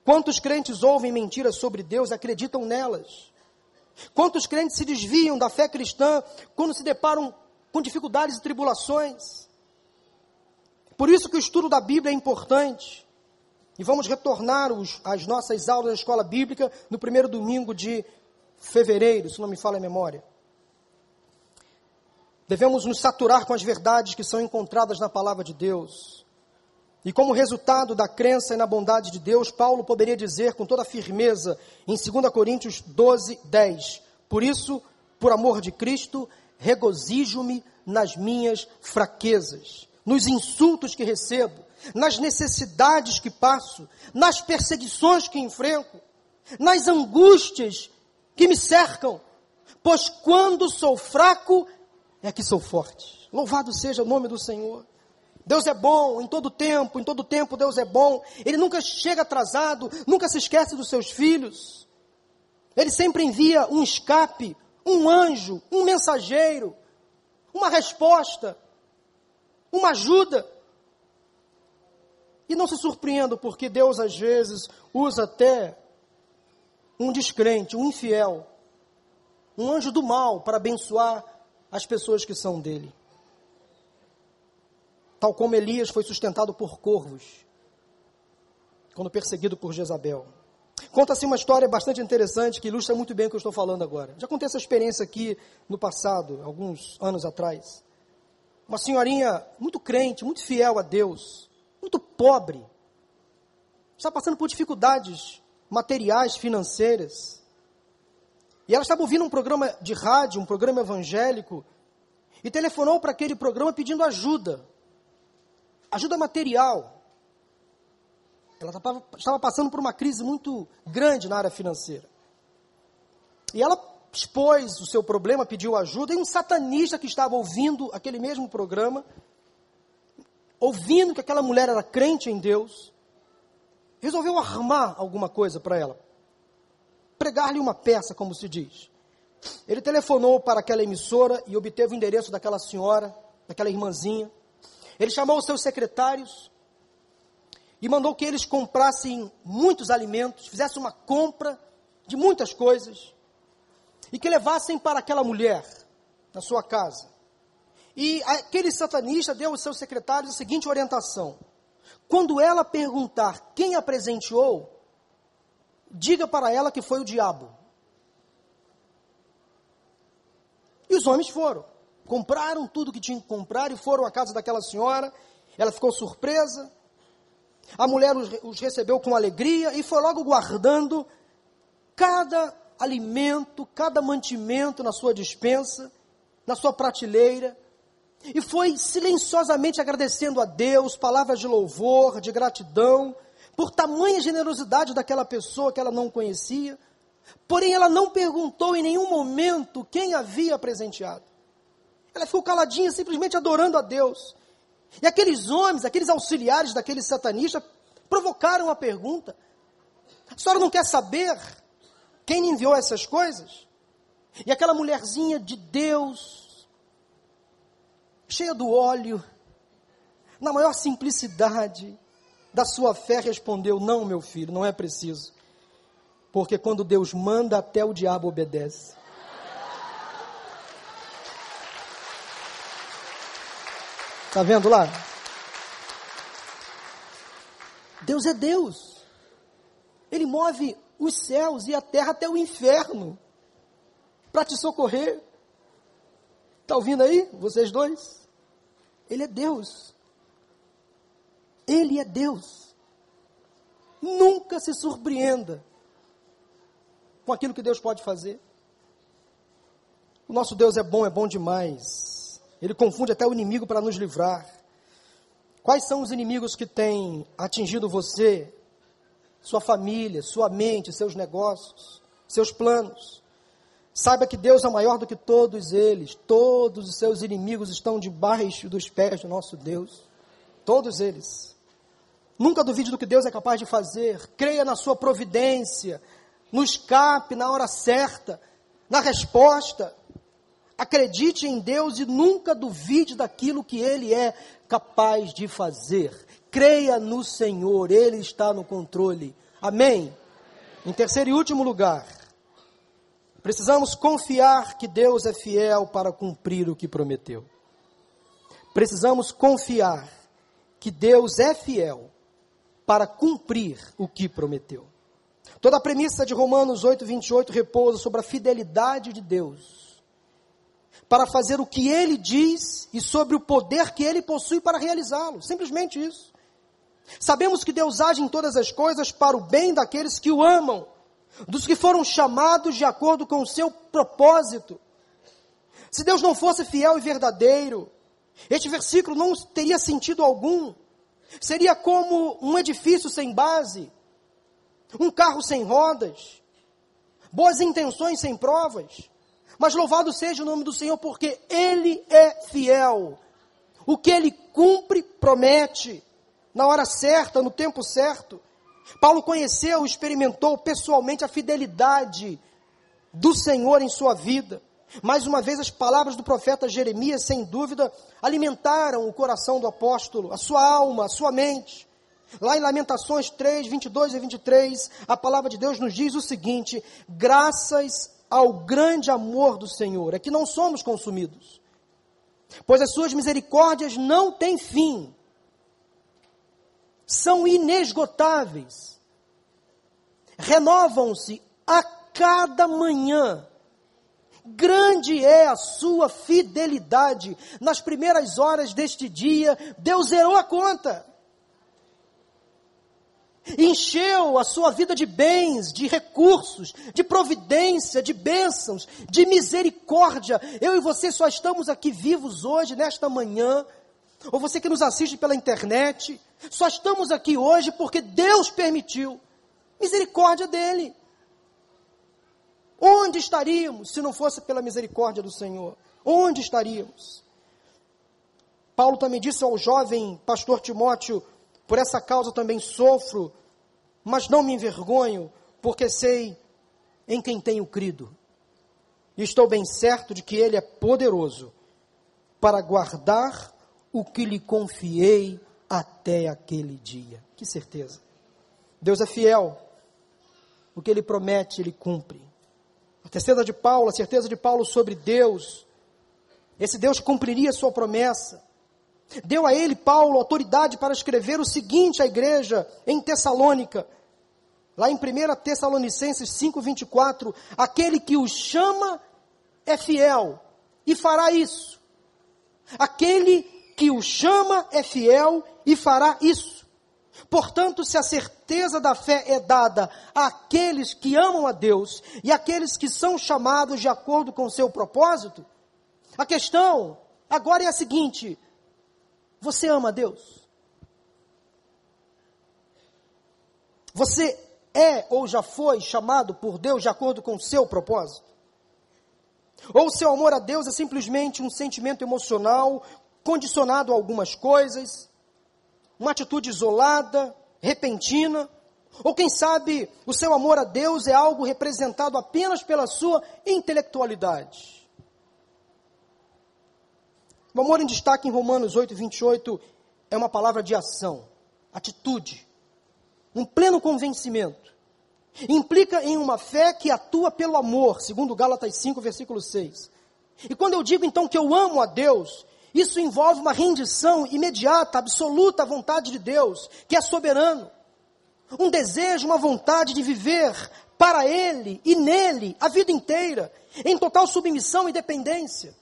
Quantos crentes ouvem mentiras sobre Deus acreditam nelas? Quantos crentes se desviam da fé cristã quando se deparam com dificuldades e tribulações? Por isso que o estudo da Bíblia é importante. E vamos retornar os, as nossas aulas da escola bíblica no primeiro domingo de fevereiro, se não me falha a memória. Devemos nos saturar com as verdades que são encontradas na palavra de Deus. E como resultado da crença e na bondade de Deus, Paulo poderia dizer com toda firmeza em 2 Coríntios 12, 10: Por isso, por amor de Cristo, regozijo-me nas minhas fraquezas nos insultos que recebo, nas necessidades que passo, nas perseguições que enfrento, nas angústias que me cercam, pois quando sou fraco é que sou forte. Louvado seja o nome do Senhor. Deus é bom em todo tempo, em todo tempo Deus é bom. Ele nunca chega atrasado, nunca se esquece dos seus filhos. Ele sempre envia um escape, um anjo, um mensageiro, uma resposta uma ajuda. E não se surpreenda, porque Deus às vezes usa até um descrente, um infiel, um anjo do mal para abençoar as pessoas que são dele. Tal como Elias foi sustentado por corvos, quando perseguido por Jezabel. Conta-se uma história bastante interessante que ilustra muito bem o que eu estou falando agora. Já contei essa experiência aqui no passado, alguns anos atrás uma senhorinha muito crente, muito fiel a Deus, muito pobre, está passando por dificuldades materiais, financeiras. E ela estava ouvindo um programa de rádio, um programa evangélico, e telefonou para aquele programa pedindo ajuda, ajuda material. Ela estava passando por uma crise muito grande na área financeira. E ela expôs o seu problema, pediu ajuda, e um satanista que estava ouvindo aquele mesmo programa, ouvindo que aquela mulher era crente em Deus, resolveu armar alguma coisa para ela. Pregar-lhe uma peça, como se diz. Ele telefonou para aquela emissora e obteve o endereço daquela senhora, daquela irmãzinha. Ele chamou os seus secretários e mandou que eles comprassem muitos alimentos, fizessem uma compra de muitas coisas e que levassem para aquela mulher, na sua casa. E aquele satanista deu aos seus secretários a seguinte orientação: quando ela perguntar quem a presenteou, diga para ela que foi o diabo. E os homens foram. Compraram tudo que tinham que comprar e foram à casa daquela senhora. Ela ficou surpresa. A mulher os, os recebeu com alegria e foi logo guardando cada alimento, cada mantimento na sua dispensa, na sua prateleira, e foi silenciosamente agradecendo a Deus, palavras de louvor, de gratidão, por tamanha generosidade daquela pessoa que ela não conhecia. Porém, ela não perguntou em nenhum momento quem havia presenteado. Ela ficou caladinha, simplesmente adorando a Deus. E aqueles homens, aqueles auxiliares daquele satanista, provocaram a pergunta: a senhora não quer saber quem enviou essas coisas? E aquela mulherzinha de Deus, cheia do óleo, na maior simplicidade da sua fé, respondeu: Não, meu filho, não é preciso. Porque quando Deus manda, até o diabo obedece. Está vendo lá? Deus é Deus. Ele move os céus e a terra até o inferno para te socorrer. Está ouvindo aí, vocês dois? Ele é Deus. Ele é Deus. Nunca se surpreenda com aquilo que Deus pode fazer. O nosso Deus é bom, é bom demais. Ele confunde até o inimigo para nos livrar. Quais são os inimigos que têm atingido você sua família, sua mente, seus negócios, seus planos. Saiba que Deus é maior do que todos eles. Todos os seus inimigos estão debaixo dos pés do nosso Deus. Todos eles. Nunca duvide do que Deus é capaz de fazer. Creia na sua providência, no escape, na hora certa, na resposta. Acredite em Deus e nunca duvide daquilo que Ele é capaz de fazer. Creia no Senhor, Ele está no controle. Amém? Em terceiro e último lugar, precisamos confiar que Deus é fiel para cumprir o que prometeu. Precisamos confiar que Deus é fiel para cumprir o que prometeu. Toda a premissa de Romanos 8, 28 repousa sobre a fidelidade de Deus para fazer o que ele diz e sobre o poder que ele possui para realizá-lo. Simplesmente isso. Sabemos que Deus age em todas as coisas para o bem daqueles que o amam, dos que foram chamados de acordo com o seu propósito. Se Deus não fosse fiel e verdadeiro, este versículo não teria sentido algum. Seria como um edifício sem base, um carro sem rodas, boas intenções sem provas. Mas louvado seja o nome do Senhor, porque Ele é fiel. O que Ele cumpre, promete na hora certa, no tempo certo. Paulo conheceu, experimentou pessoalmente a fidelidade do Senhor em sua vida. Mais uma vez, as palavras do profeta Jeremias, sem dúvida, alimentaram o coração do apóstolo, a sua alma, a sua mente. Lá em Lamentações 3, 22 e 23, a palavra de Deus nos diz o seguinte: graças ao grande amor do Senhor, é que não somos consumidos, pois as suas misericórdias não têm fim são inesgotáveis, renovam-se a cada manhã. Grande é a sua fidelidade. Nas primeiras horas deste dia, Deus zerou a conta. Encheu a sua vida de bens, de recursos, de providência, de bênçãos, de misericórdia. Eu e você só estamos aqui vivos hoje, nesta manhã, ou você que nos assiste pela internet, só estamos aqui hoje porque Deus permitiu. Misericórdia dele. Onde estaríamos se não fosse pela misericórdia do Senhor? Onde estaríamos? Paulo também disse ao jovem pastor Timóteo: Por essa causa também sofro, mas não me envergonho, porque sei em quem tenho crido. E estou bem certo de que Ele é poderoso para guardar o que lhe confiei até aquele dia. Que certeza. Deus é fiel. O que ele promete, ele cumpre. A certeza de Paulo, a certeza de Paulo sobre Deus. Esse Deus cumpriria sua promessa. Deu a ele, Paulo, autoridade para escrever o seguinte à igreja em Tessalônica. Lá em 1 Tessalonicenses 5:24, aquele que o chama é fiel e fará isso. Aquele que o chama é fiel e fará isso. Portanto, se a certeza da fé é dada àqueles que amam a Deus e àqueles que são chamados de acordo com o seu propósito, a questão agora é a seguinte: você ama Deus? Você é ou já foi chamado por Deus de acordo com o seu propósito? Ou seu amor a Deus é simplesmente um sentimento emocional condicionado a algumas coisas, uma atitude isolada, repentina, ou quem sabe o seu amor a Deus é algo representado apenas pela sua intelectualidade. O amor em destaque em Romanos 8, 28 é uma palavra de ação, atitude, um pleno convencimento. Implica em uma fé que atua pelo amor, segundo Gálatas 5, versículo 6. E quando eu digo então que eu amo a Deus, isso envolve uma rendição imediata, absoluta à vontade de Deus, que é soberano. Um desejo, uma vontade de viver para Ele e nele a vida inteira, em total submissão e dependência.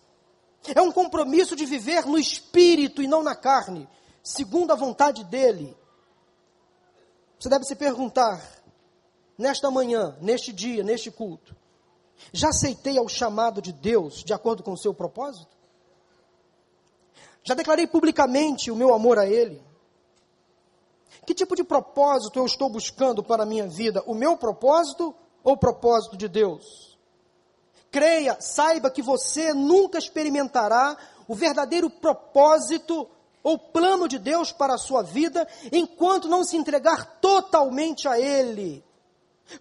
É um compromisso de viver no espírito e não na carne, segundo a vontade dEle. Você deve se perguntar, nesta manhã, neste dia, neste culto, já aceitei ao chamado de Deus de acordo com o seu propósito? Já declarei publicamente o meu amor a Ele. Que tipo de propósito eu estou buscando para a minha vida? O meu propósito ou o propósito de Deus? Creia, saiba que você nunca experimentará o verdadeiro propósito ou plano de Deus para a sua vida enquanto não se entregar totalmente a Ele.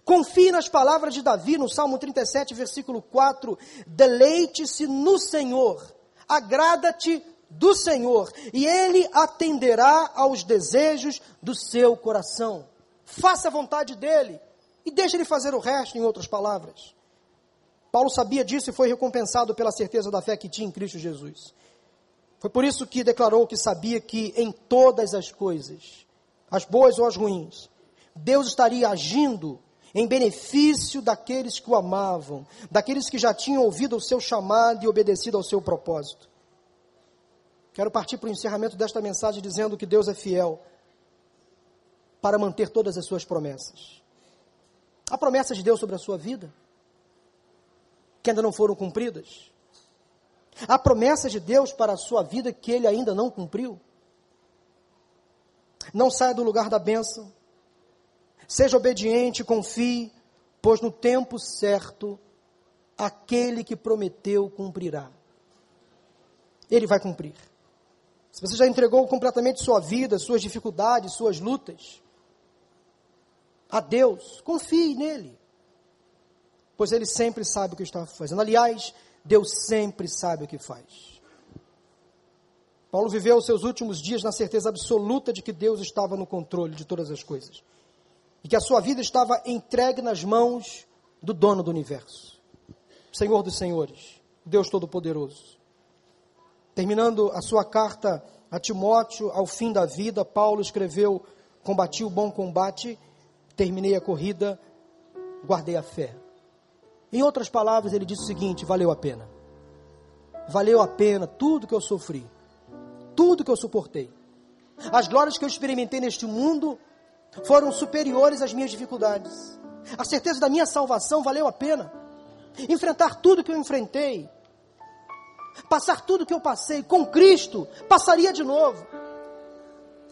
Confie nas palavras de Davi no Salmo 37, versículo 4: Deleite-se no Senhor, agrada-te do Senhor, e Ele atenderá aos desejos do seu coração. Faça a vontade dEle e deixe Ele fazer o resto, em outras palavras. Paulo sabia disso e foi recompensado pela certeza da fé que tinha em Cristo Jesus. Foi por isso que declarou que sabia que em todas as coisas, as boas ou as ruins, Deus estaria agindo em benefício daqueles que o amavam, daqueles que já tinham ouvido o seu chamado e obedecido ao seu propósito. Quero partir para o encerramento desta mensagem dizendo que Deus é fiel para manter todas as suas promessas. Há promessas de Deus sobre a sua vida que ainda não foram cumpridas. Há promessas de Deus para a sua vida que ele ainda não cumpriu. Não saia do lugar da bênção. Seja obediente, confie, pois no tempo certo aquele que prometeu cumprirá. Ele vai cumprir. Se você já entregou completamente sua vida, suas dificuldades, suas lutas a Deus, confie nele. Pois ele sempre sabe o que está fazendo. Aliás, Deus sempre sabe o que faz. Paulo viveu os seus últimos dias na certeza absoluta de que Deus estava no controle de todas as coisas. E que a sua vida estava entregue nas mãos do dono do universo. Senhor dos senhores, Deus Todo-Poderoso. Terminando a sua carta a Timóteo, ao fim da vida, Paulo escreveu: Combati o bom combate, terminei a corrida, guardei a fé. Em outras palavras, ele disse o seguinte: valeu a pena. Valeu a pena tudo que eu sofri, tudo que eu suportei. As glórias que eu experimentei neste mundo foram superiores às minhas dificuldades. A certeza da minha salvação valeu a pena. Enfrentar tudo que eu enfrentei, passar tudo que eu passei com Cristo, passaria de novo.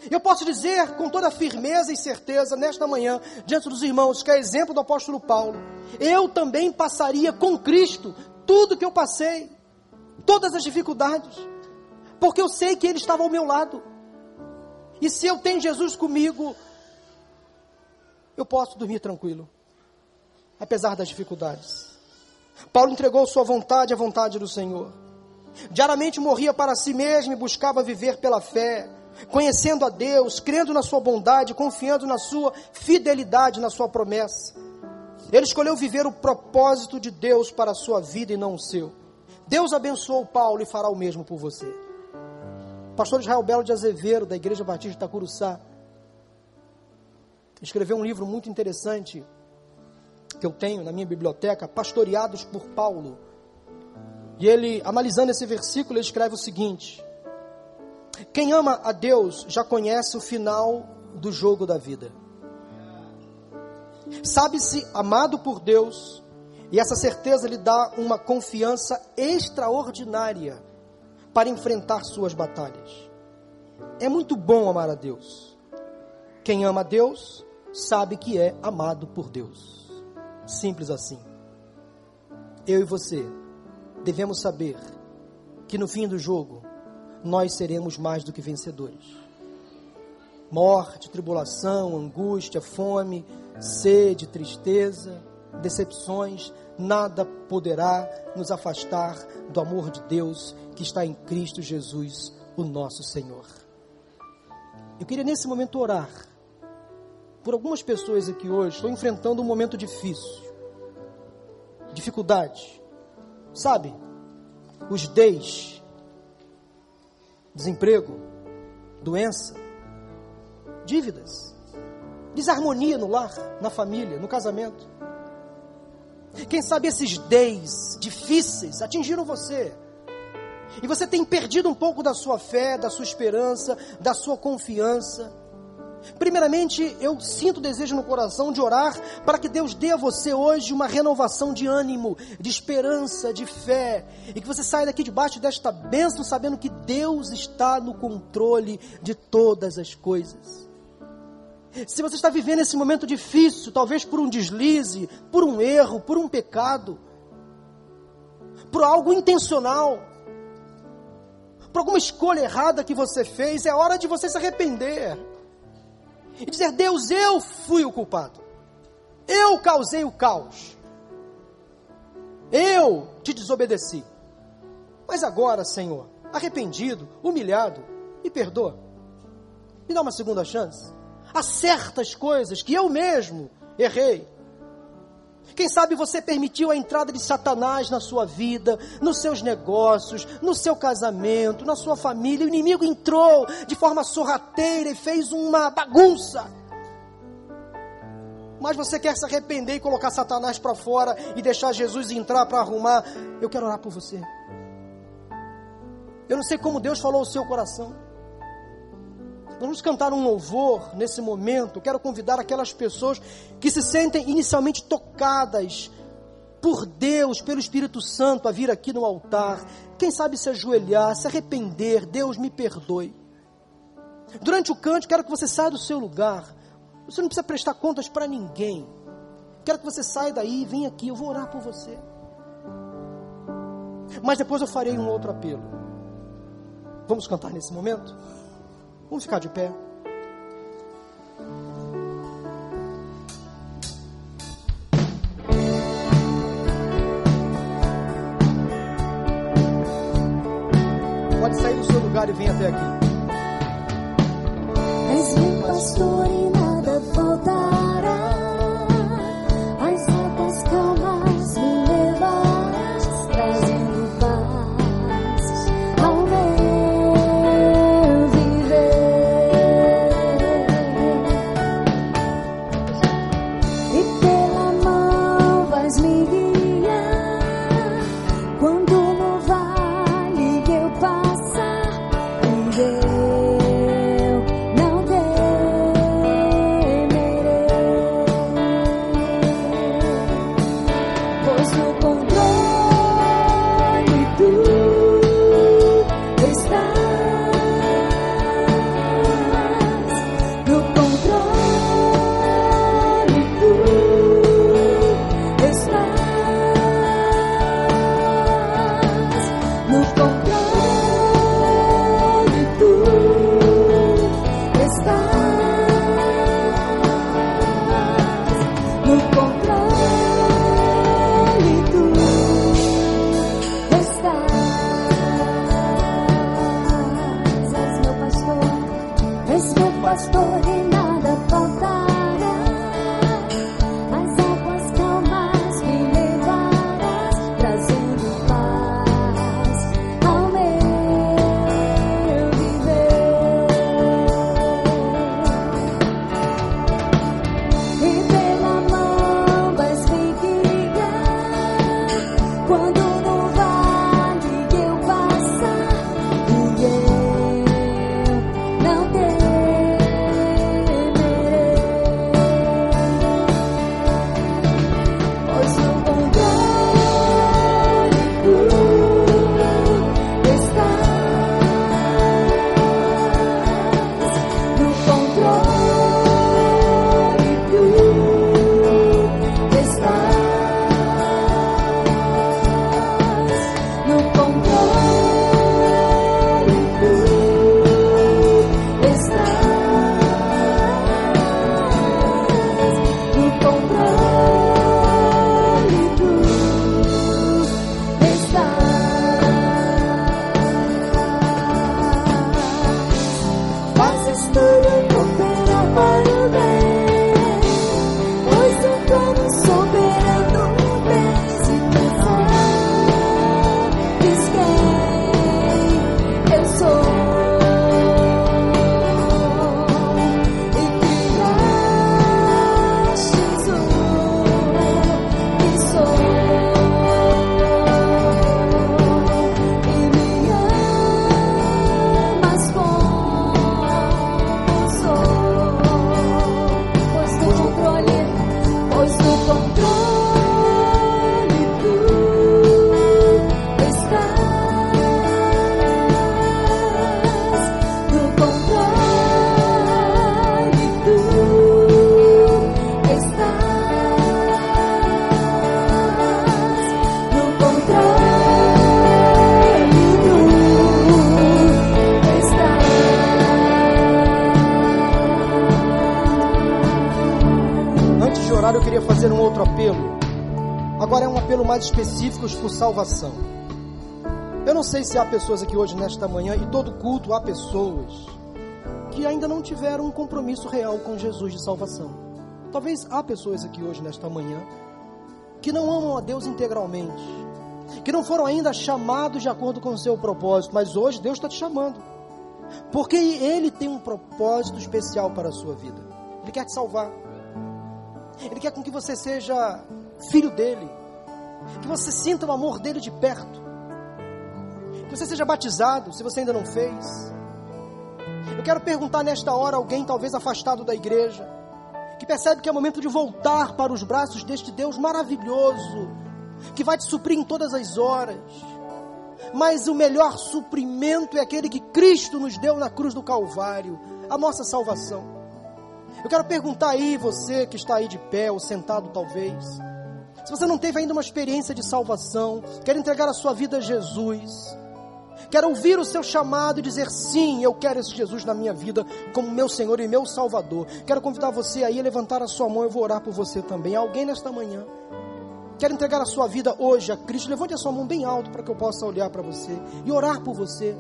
Eu posso dizer com toda firmeza e certeza nesta manhã, diante dos irmãos, que é exemplo do apóstolo Paulo, eu também passaria com Cristo tudo que eu passei, todas as dificuldades, porque eu sei que Ele estava ao meu lado. E se eu tenho Jesus comigo, eu posso dormir tranquilo, apesar das dificuldades. Paulo entregou sua vontade à vontade do Senhor. Diariamente morria para si mesmo e buscava viver pela fé, conhecendo a Deus, crendo na sua bondade, confiando na sua fidelidade, na sua promessa. Ele escolheu viver o propósito de Deus para a sua vida e não o seu. Deus abençoou Paulo e fará o mesmo por você. pastor Israel Belo de Azevedo, da Igreja Batista de Itacuruçá, escreveu um livro muito interessante que eu tenho na minha biblioteca, Pastoreados por Paulo E ele, analisando esse versículo, ele escreve o seguinte: Quem ama a Deus já conhece o final do jogo da vida. Sabe-se amado por Deus, e essa certeza lhe dá uma confiança extraordinária para enfrentar suas batalhas. É muito bom amar a Deus. Quem ama a Deus sabe que é amado por Deus. Simples assim. Eu e você devemos saber que no fim do jogo nós seremos mais do que vencedores. Morte, tribulação, angústia, fome, sede, tristeza, decepções, nada poderá nos afastar do amor de Deus que está em Cristo Jesus, o nosso Senhor. Eu queria nesse momento orar por algumas pessoas aqui hoje, estão enfrentando um momento difícil, dificuldade, sabe? Os Ds, desemprego, doença, dívidas, desarmonia no lar, na família, no casamento. Quem sabe esses Ds difíceis atingiram você. E você tem perdido um pouco da sua fé, da sua esperança, da sua confiança. Primeiramente, eu sinto desejo no coração de orar para que Deus dê a você hoje uma renovação de ânimo, de esperança, de fé, e que você saia daqui debaixo desta bênção sabendo que Deus está no controle de todas as coisas. Se você está vivendo esse momento difícil, talvez por um deslize, por um erro, por um pecado, por algo intencional, por alguma escolha errada que você fez, é hora de você se arrepender e dizer: Deus, eu fui o culpado, eu causei o caos, eu te desobedeci. Mas agora, Senhor, arrependido, humilhado, me perdoa, me dá uma segunda chance. Há certas coisas que eu mesmo errei, quem sabe você permitiu a entrada de Satanás na sua vida, nos seus negócios, no seu casamento, na sua família. O inimigo entrou de forma sorrateira e fez uma bagunça. Mas você quer se arrepender e colocar Satanás para fora e deixar Jesus entrar para arrumar. Eu quero orar por você. Eu não sei como Deus falou o seu coração. Vamos cantar um louvor nesse momento. Quero convidar aquelas pessoas que se sentem inicialmente tocadas por Deus, pelo Espírito Santo, a vir aqui no altar. Quem sabe se ajoelhar, se arrepender. Deus me perdoe. Durante o canto, quero que você saia do seu lugar. Você não precisa prestar contas para ninguém. Quero que você saia daí e venha aqui. Eu vou orar por você. Mas depois eu farei um outro apelo. Vamos cantar nesse momento? Vamos ficar de pé. Pode sair do seu lugar e vir até aqui. És meu pastor e nada faltará. Um apelo mais específico por salvação. Eu não sei se há pessoas aqui hoje, nesta manhã, e todo culto há pessoas que ainda não tiveram um compromisso real com Jesus de salvação. Talvez há pessoas aqui hoje, nesta manhã, que não amam a Deus integralmente, que não foram ainda chamados de acordo com o seu propósito, mas hoje Deus está te chamando, porque Ele tem um propósito especial para a sua vida. Ele quer te salvar, Ele quer com que você seja filho dele, que você sinta o amor dele de perto, que você seja batizado, se você ainda não fez. Eu quero perguntar nesta hora alguém talvez afastado da igreja, que percebe que é momento de voltar para os braços deste Deus maravilhoso, que vai te suprir em todas as horas. Mas o melhor suprimento é aquele que Cristo nos deu na cruz do Calvário, a nossa salvação. Eu quero perguntar aí, você que está aí de pé ou sentado talvez, se você não teve ainda uma experiência de salvação, quer entregar a sua vida a Jesus, Quero ouvir o seu chamado e dizer sim, eu quero esse Jesus na minha vida como meu Senhor e meu Salvador. Quero convidar você aí a levantar a sua mão, eu vou orar por você também. Alguém nesta manhã quer entregar a sua vida hoje a Cristo? Levante a sua mão bem alto para que eu possa olhar para você e orar por você.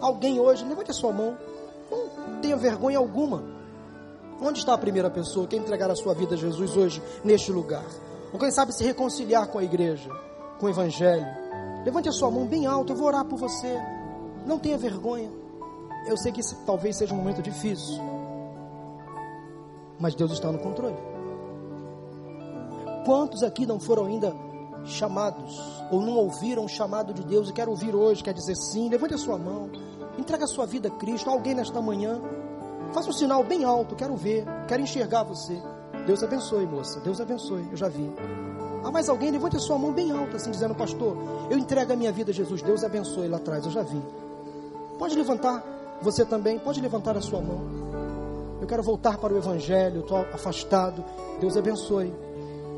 Alguém hoje, levante a sua mão. Não tenha vergonha alguma. Onde está a primeira pessoa que quer entregar a sua vida a Jesus hoje, neste lugar? Ou quem sabe se reconciliar com a igreja, com o Evangelho? Levante a sua mão bem alto, eu vou orar por você. Não tenha vergonha. Eu sei que esse talvez seja um momento difícil. Mas Deus está no controle. Quantos aqui não foram ainda chamados ou não ouviram o chamado de Deus e quer ouvir hoje, quer dizer sim? Levante a sua mão. Entrega a sua vida a Cristo. Alguém nesta manhã, faça um sinal bem alto. Quero ver, quero enxergar você. Deus abençoe, moça. Deus abençoe. Eu já vi. Há mais alguém? Levante a sua mão bem alta, assim, dizendo: Pastor, eu entrego a minha vida a Jesus. Deus abençoe lá atrás, eu já vi. Pode levantar, você também, pode levantar a sua mão. Eu quero voltar para o Evangelho, estou afastado. Deus abençoe.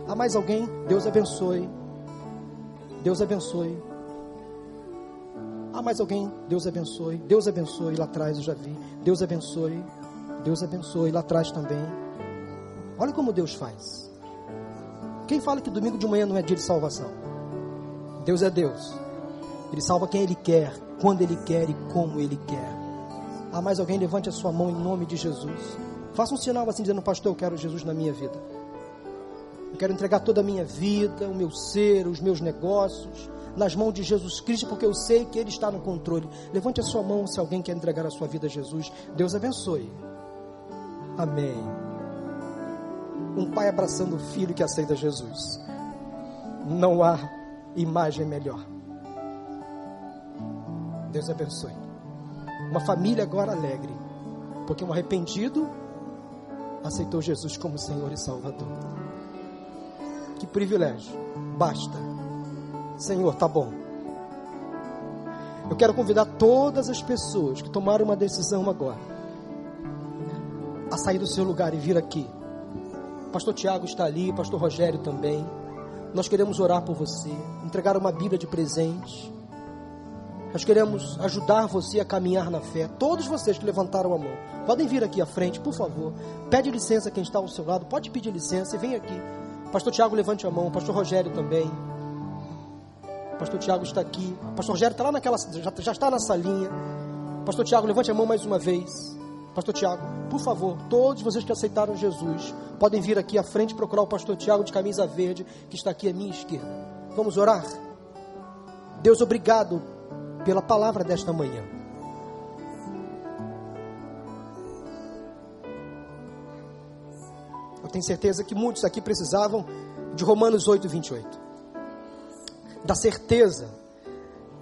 Há mais alguém? Deus abençoe. Deus abençoe. Há mais alguém? Deus abençoe. Deus abençoe. Lá atrás eu já vi. Deus abençoe. Deus abençoe. Lá atrás também. Olha como Deus faz. Quem fala que domingo de manhã não é dia de salvação? Deus é Deus. Ele salva quem Ele quer, quando Ele quer e como Ele quer. Há mais alguém? Levante a sua mão em nome de Jesus. Faça um sinal assim dizendo, pastor, eu quero Jesus na minha vida. Eu quero entregar toda a minha vida, o meu ser, os meus negócios, nas mãos de Jesus Cristo, porque eu sei que Ele está no controle. Levante a sua mão se alguém quer entregar a sua vida a Jesus. Deus abençoe. Amém um pai abraçando o filho que aceita Jesus. Não há imagem melhor. Deus abençoe. Uma família agora alegre, porque um arrependido aceitou Jesus como Senhor e Salvador. Que privilégio. Basta. Senhor, tá bom. Eu quero convidar todas as pessoas que tomaram uma decisão agora a sair do seu lugar e vir aqui Pastor Tiago está ali, Pastor Rogério também. Nós queremos orar por você, entregar uma Bíblia de presente. Nós queremos ajudar você a caminhar na fé. Todos vocês que levantaram a mão, podem vir aqui à frente, por favor. Pede licença quem está ao seu lado, pode pedir licença e vem aqui. Pastor Tiago, levante a mão. Pastor Rogério também. Pastor Tiago está aqui. Pastor Rogério está lá naquela, já, já está na salinha. Pastor Tiago, levante a mão mais uma vez. Pastor Tiago, por favor, todos vocês que aceitaram Jesus, podem vir aqui à frente procurar o pastor Tiago de camisa verde, que está aqui à minha esquerda. Vamos orar? Deus, obrigado pela palavra desta manhã. Eu tenho certeza que muitos aqui precisavam de Romanos 8, 28. Da certeza,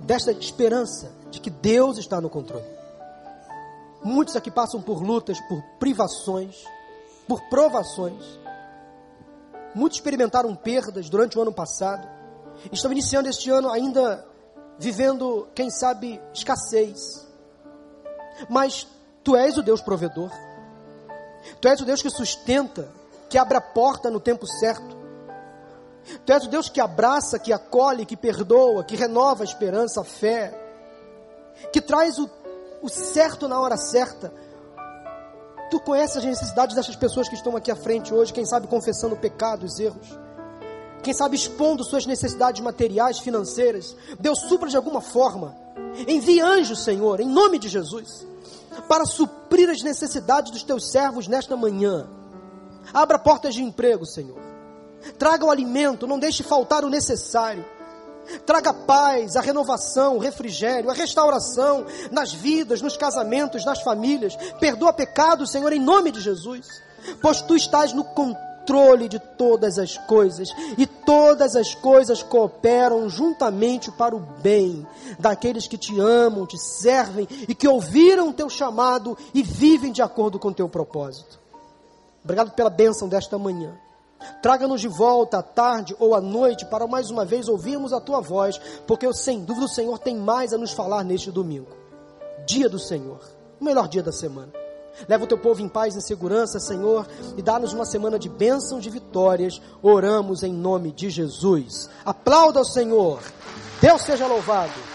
desta esperança de que Deus está no controle. Muitos aqui passam por lutas, por privações, por provações. Muitos experimentaram perdas durante o ano passado. Estão iniciando este ano ainda vivendo, quem sabe, escassez. Mas tu és o Deus provedor. Tu és o Deus que sustenta, que abre a porta no tempo certo. Tu és o Deus que abraça, que acolhe, que perdoa, que renova a esperança, a fé, que traz o o certo na hora certa, Tu conheces as necessidades dessas pessoas que estão aqui à frente hoje, quem sabe confessando pecados, erros. Quem sabe expondo suas necessidades materiais, financeiras. Deus supra de alguma forma. Envie anjos, Senhor, em nome de Jesus, para suprir as necessidades dos teus servos nesta manhã. Abra portas de emprego, Senhor. Traga o alimento, não deixe faltar o necessário. Traga paz, a renovação, o refrigério, a restauração nas vidas, nos casamentos, nas famílias. Perdoa pecados, Senhor, em nome de Jesus. Pois tu estás no controle de todas as coisas e todas as coisas cooperam juntamente para o bem daqueles que te amam, te servem e que ouviram o teu chamado e vivem de acordo com o teu propósito. Obrigado pela bênção desta manhã. Traga-nos de volta à tarde ou à noite para mais uma vez ouvirmos a tua voz, porque sem dúvida o Senhor tem mais a nos falar neste domingo. Dia do Senhor, o melhor dia da semana. Leva o teu povo em paz e segurança, Senhor, e dá-nos uma semana de bênçãos, de vitórias. Oramos em nome de Jesus. Aplauda o Senhor. Deus seja louvado.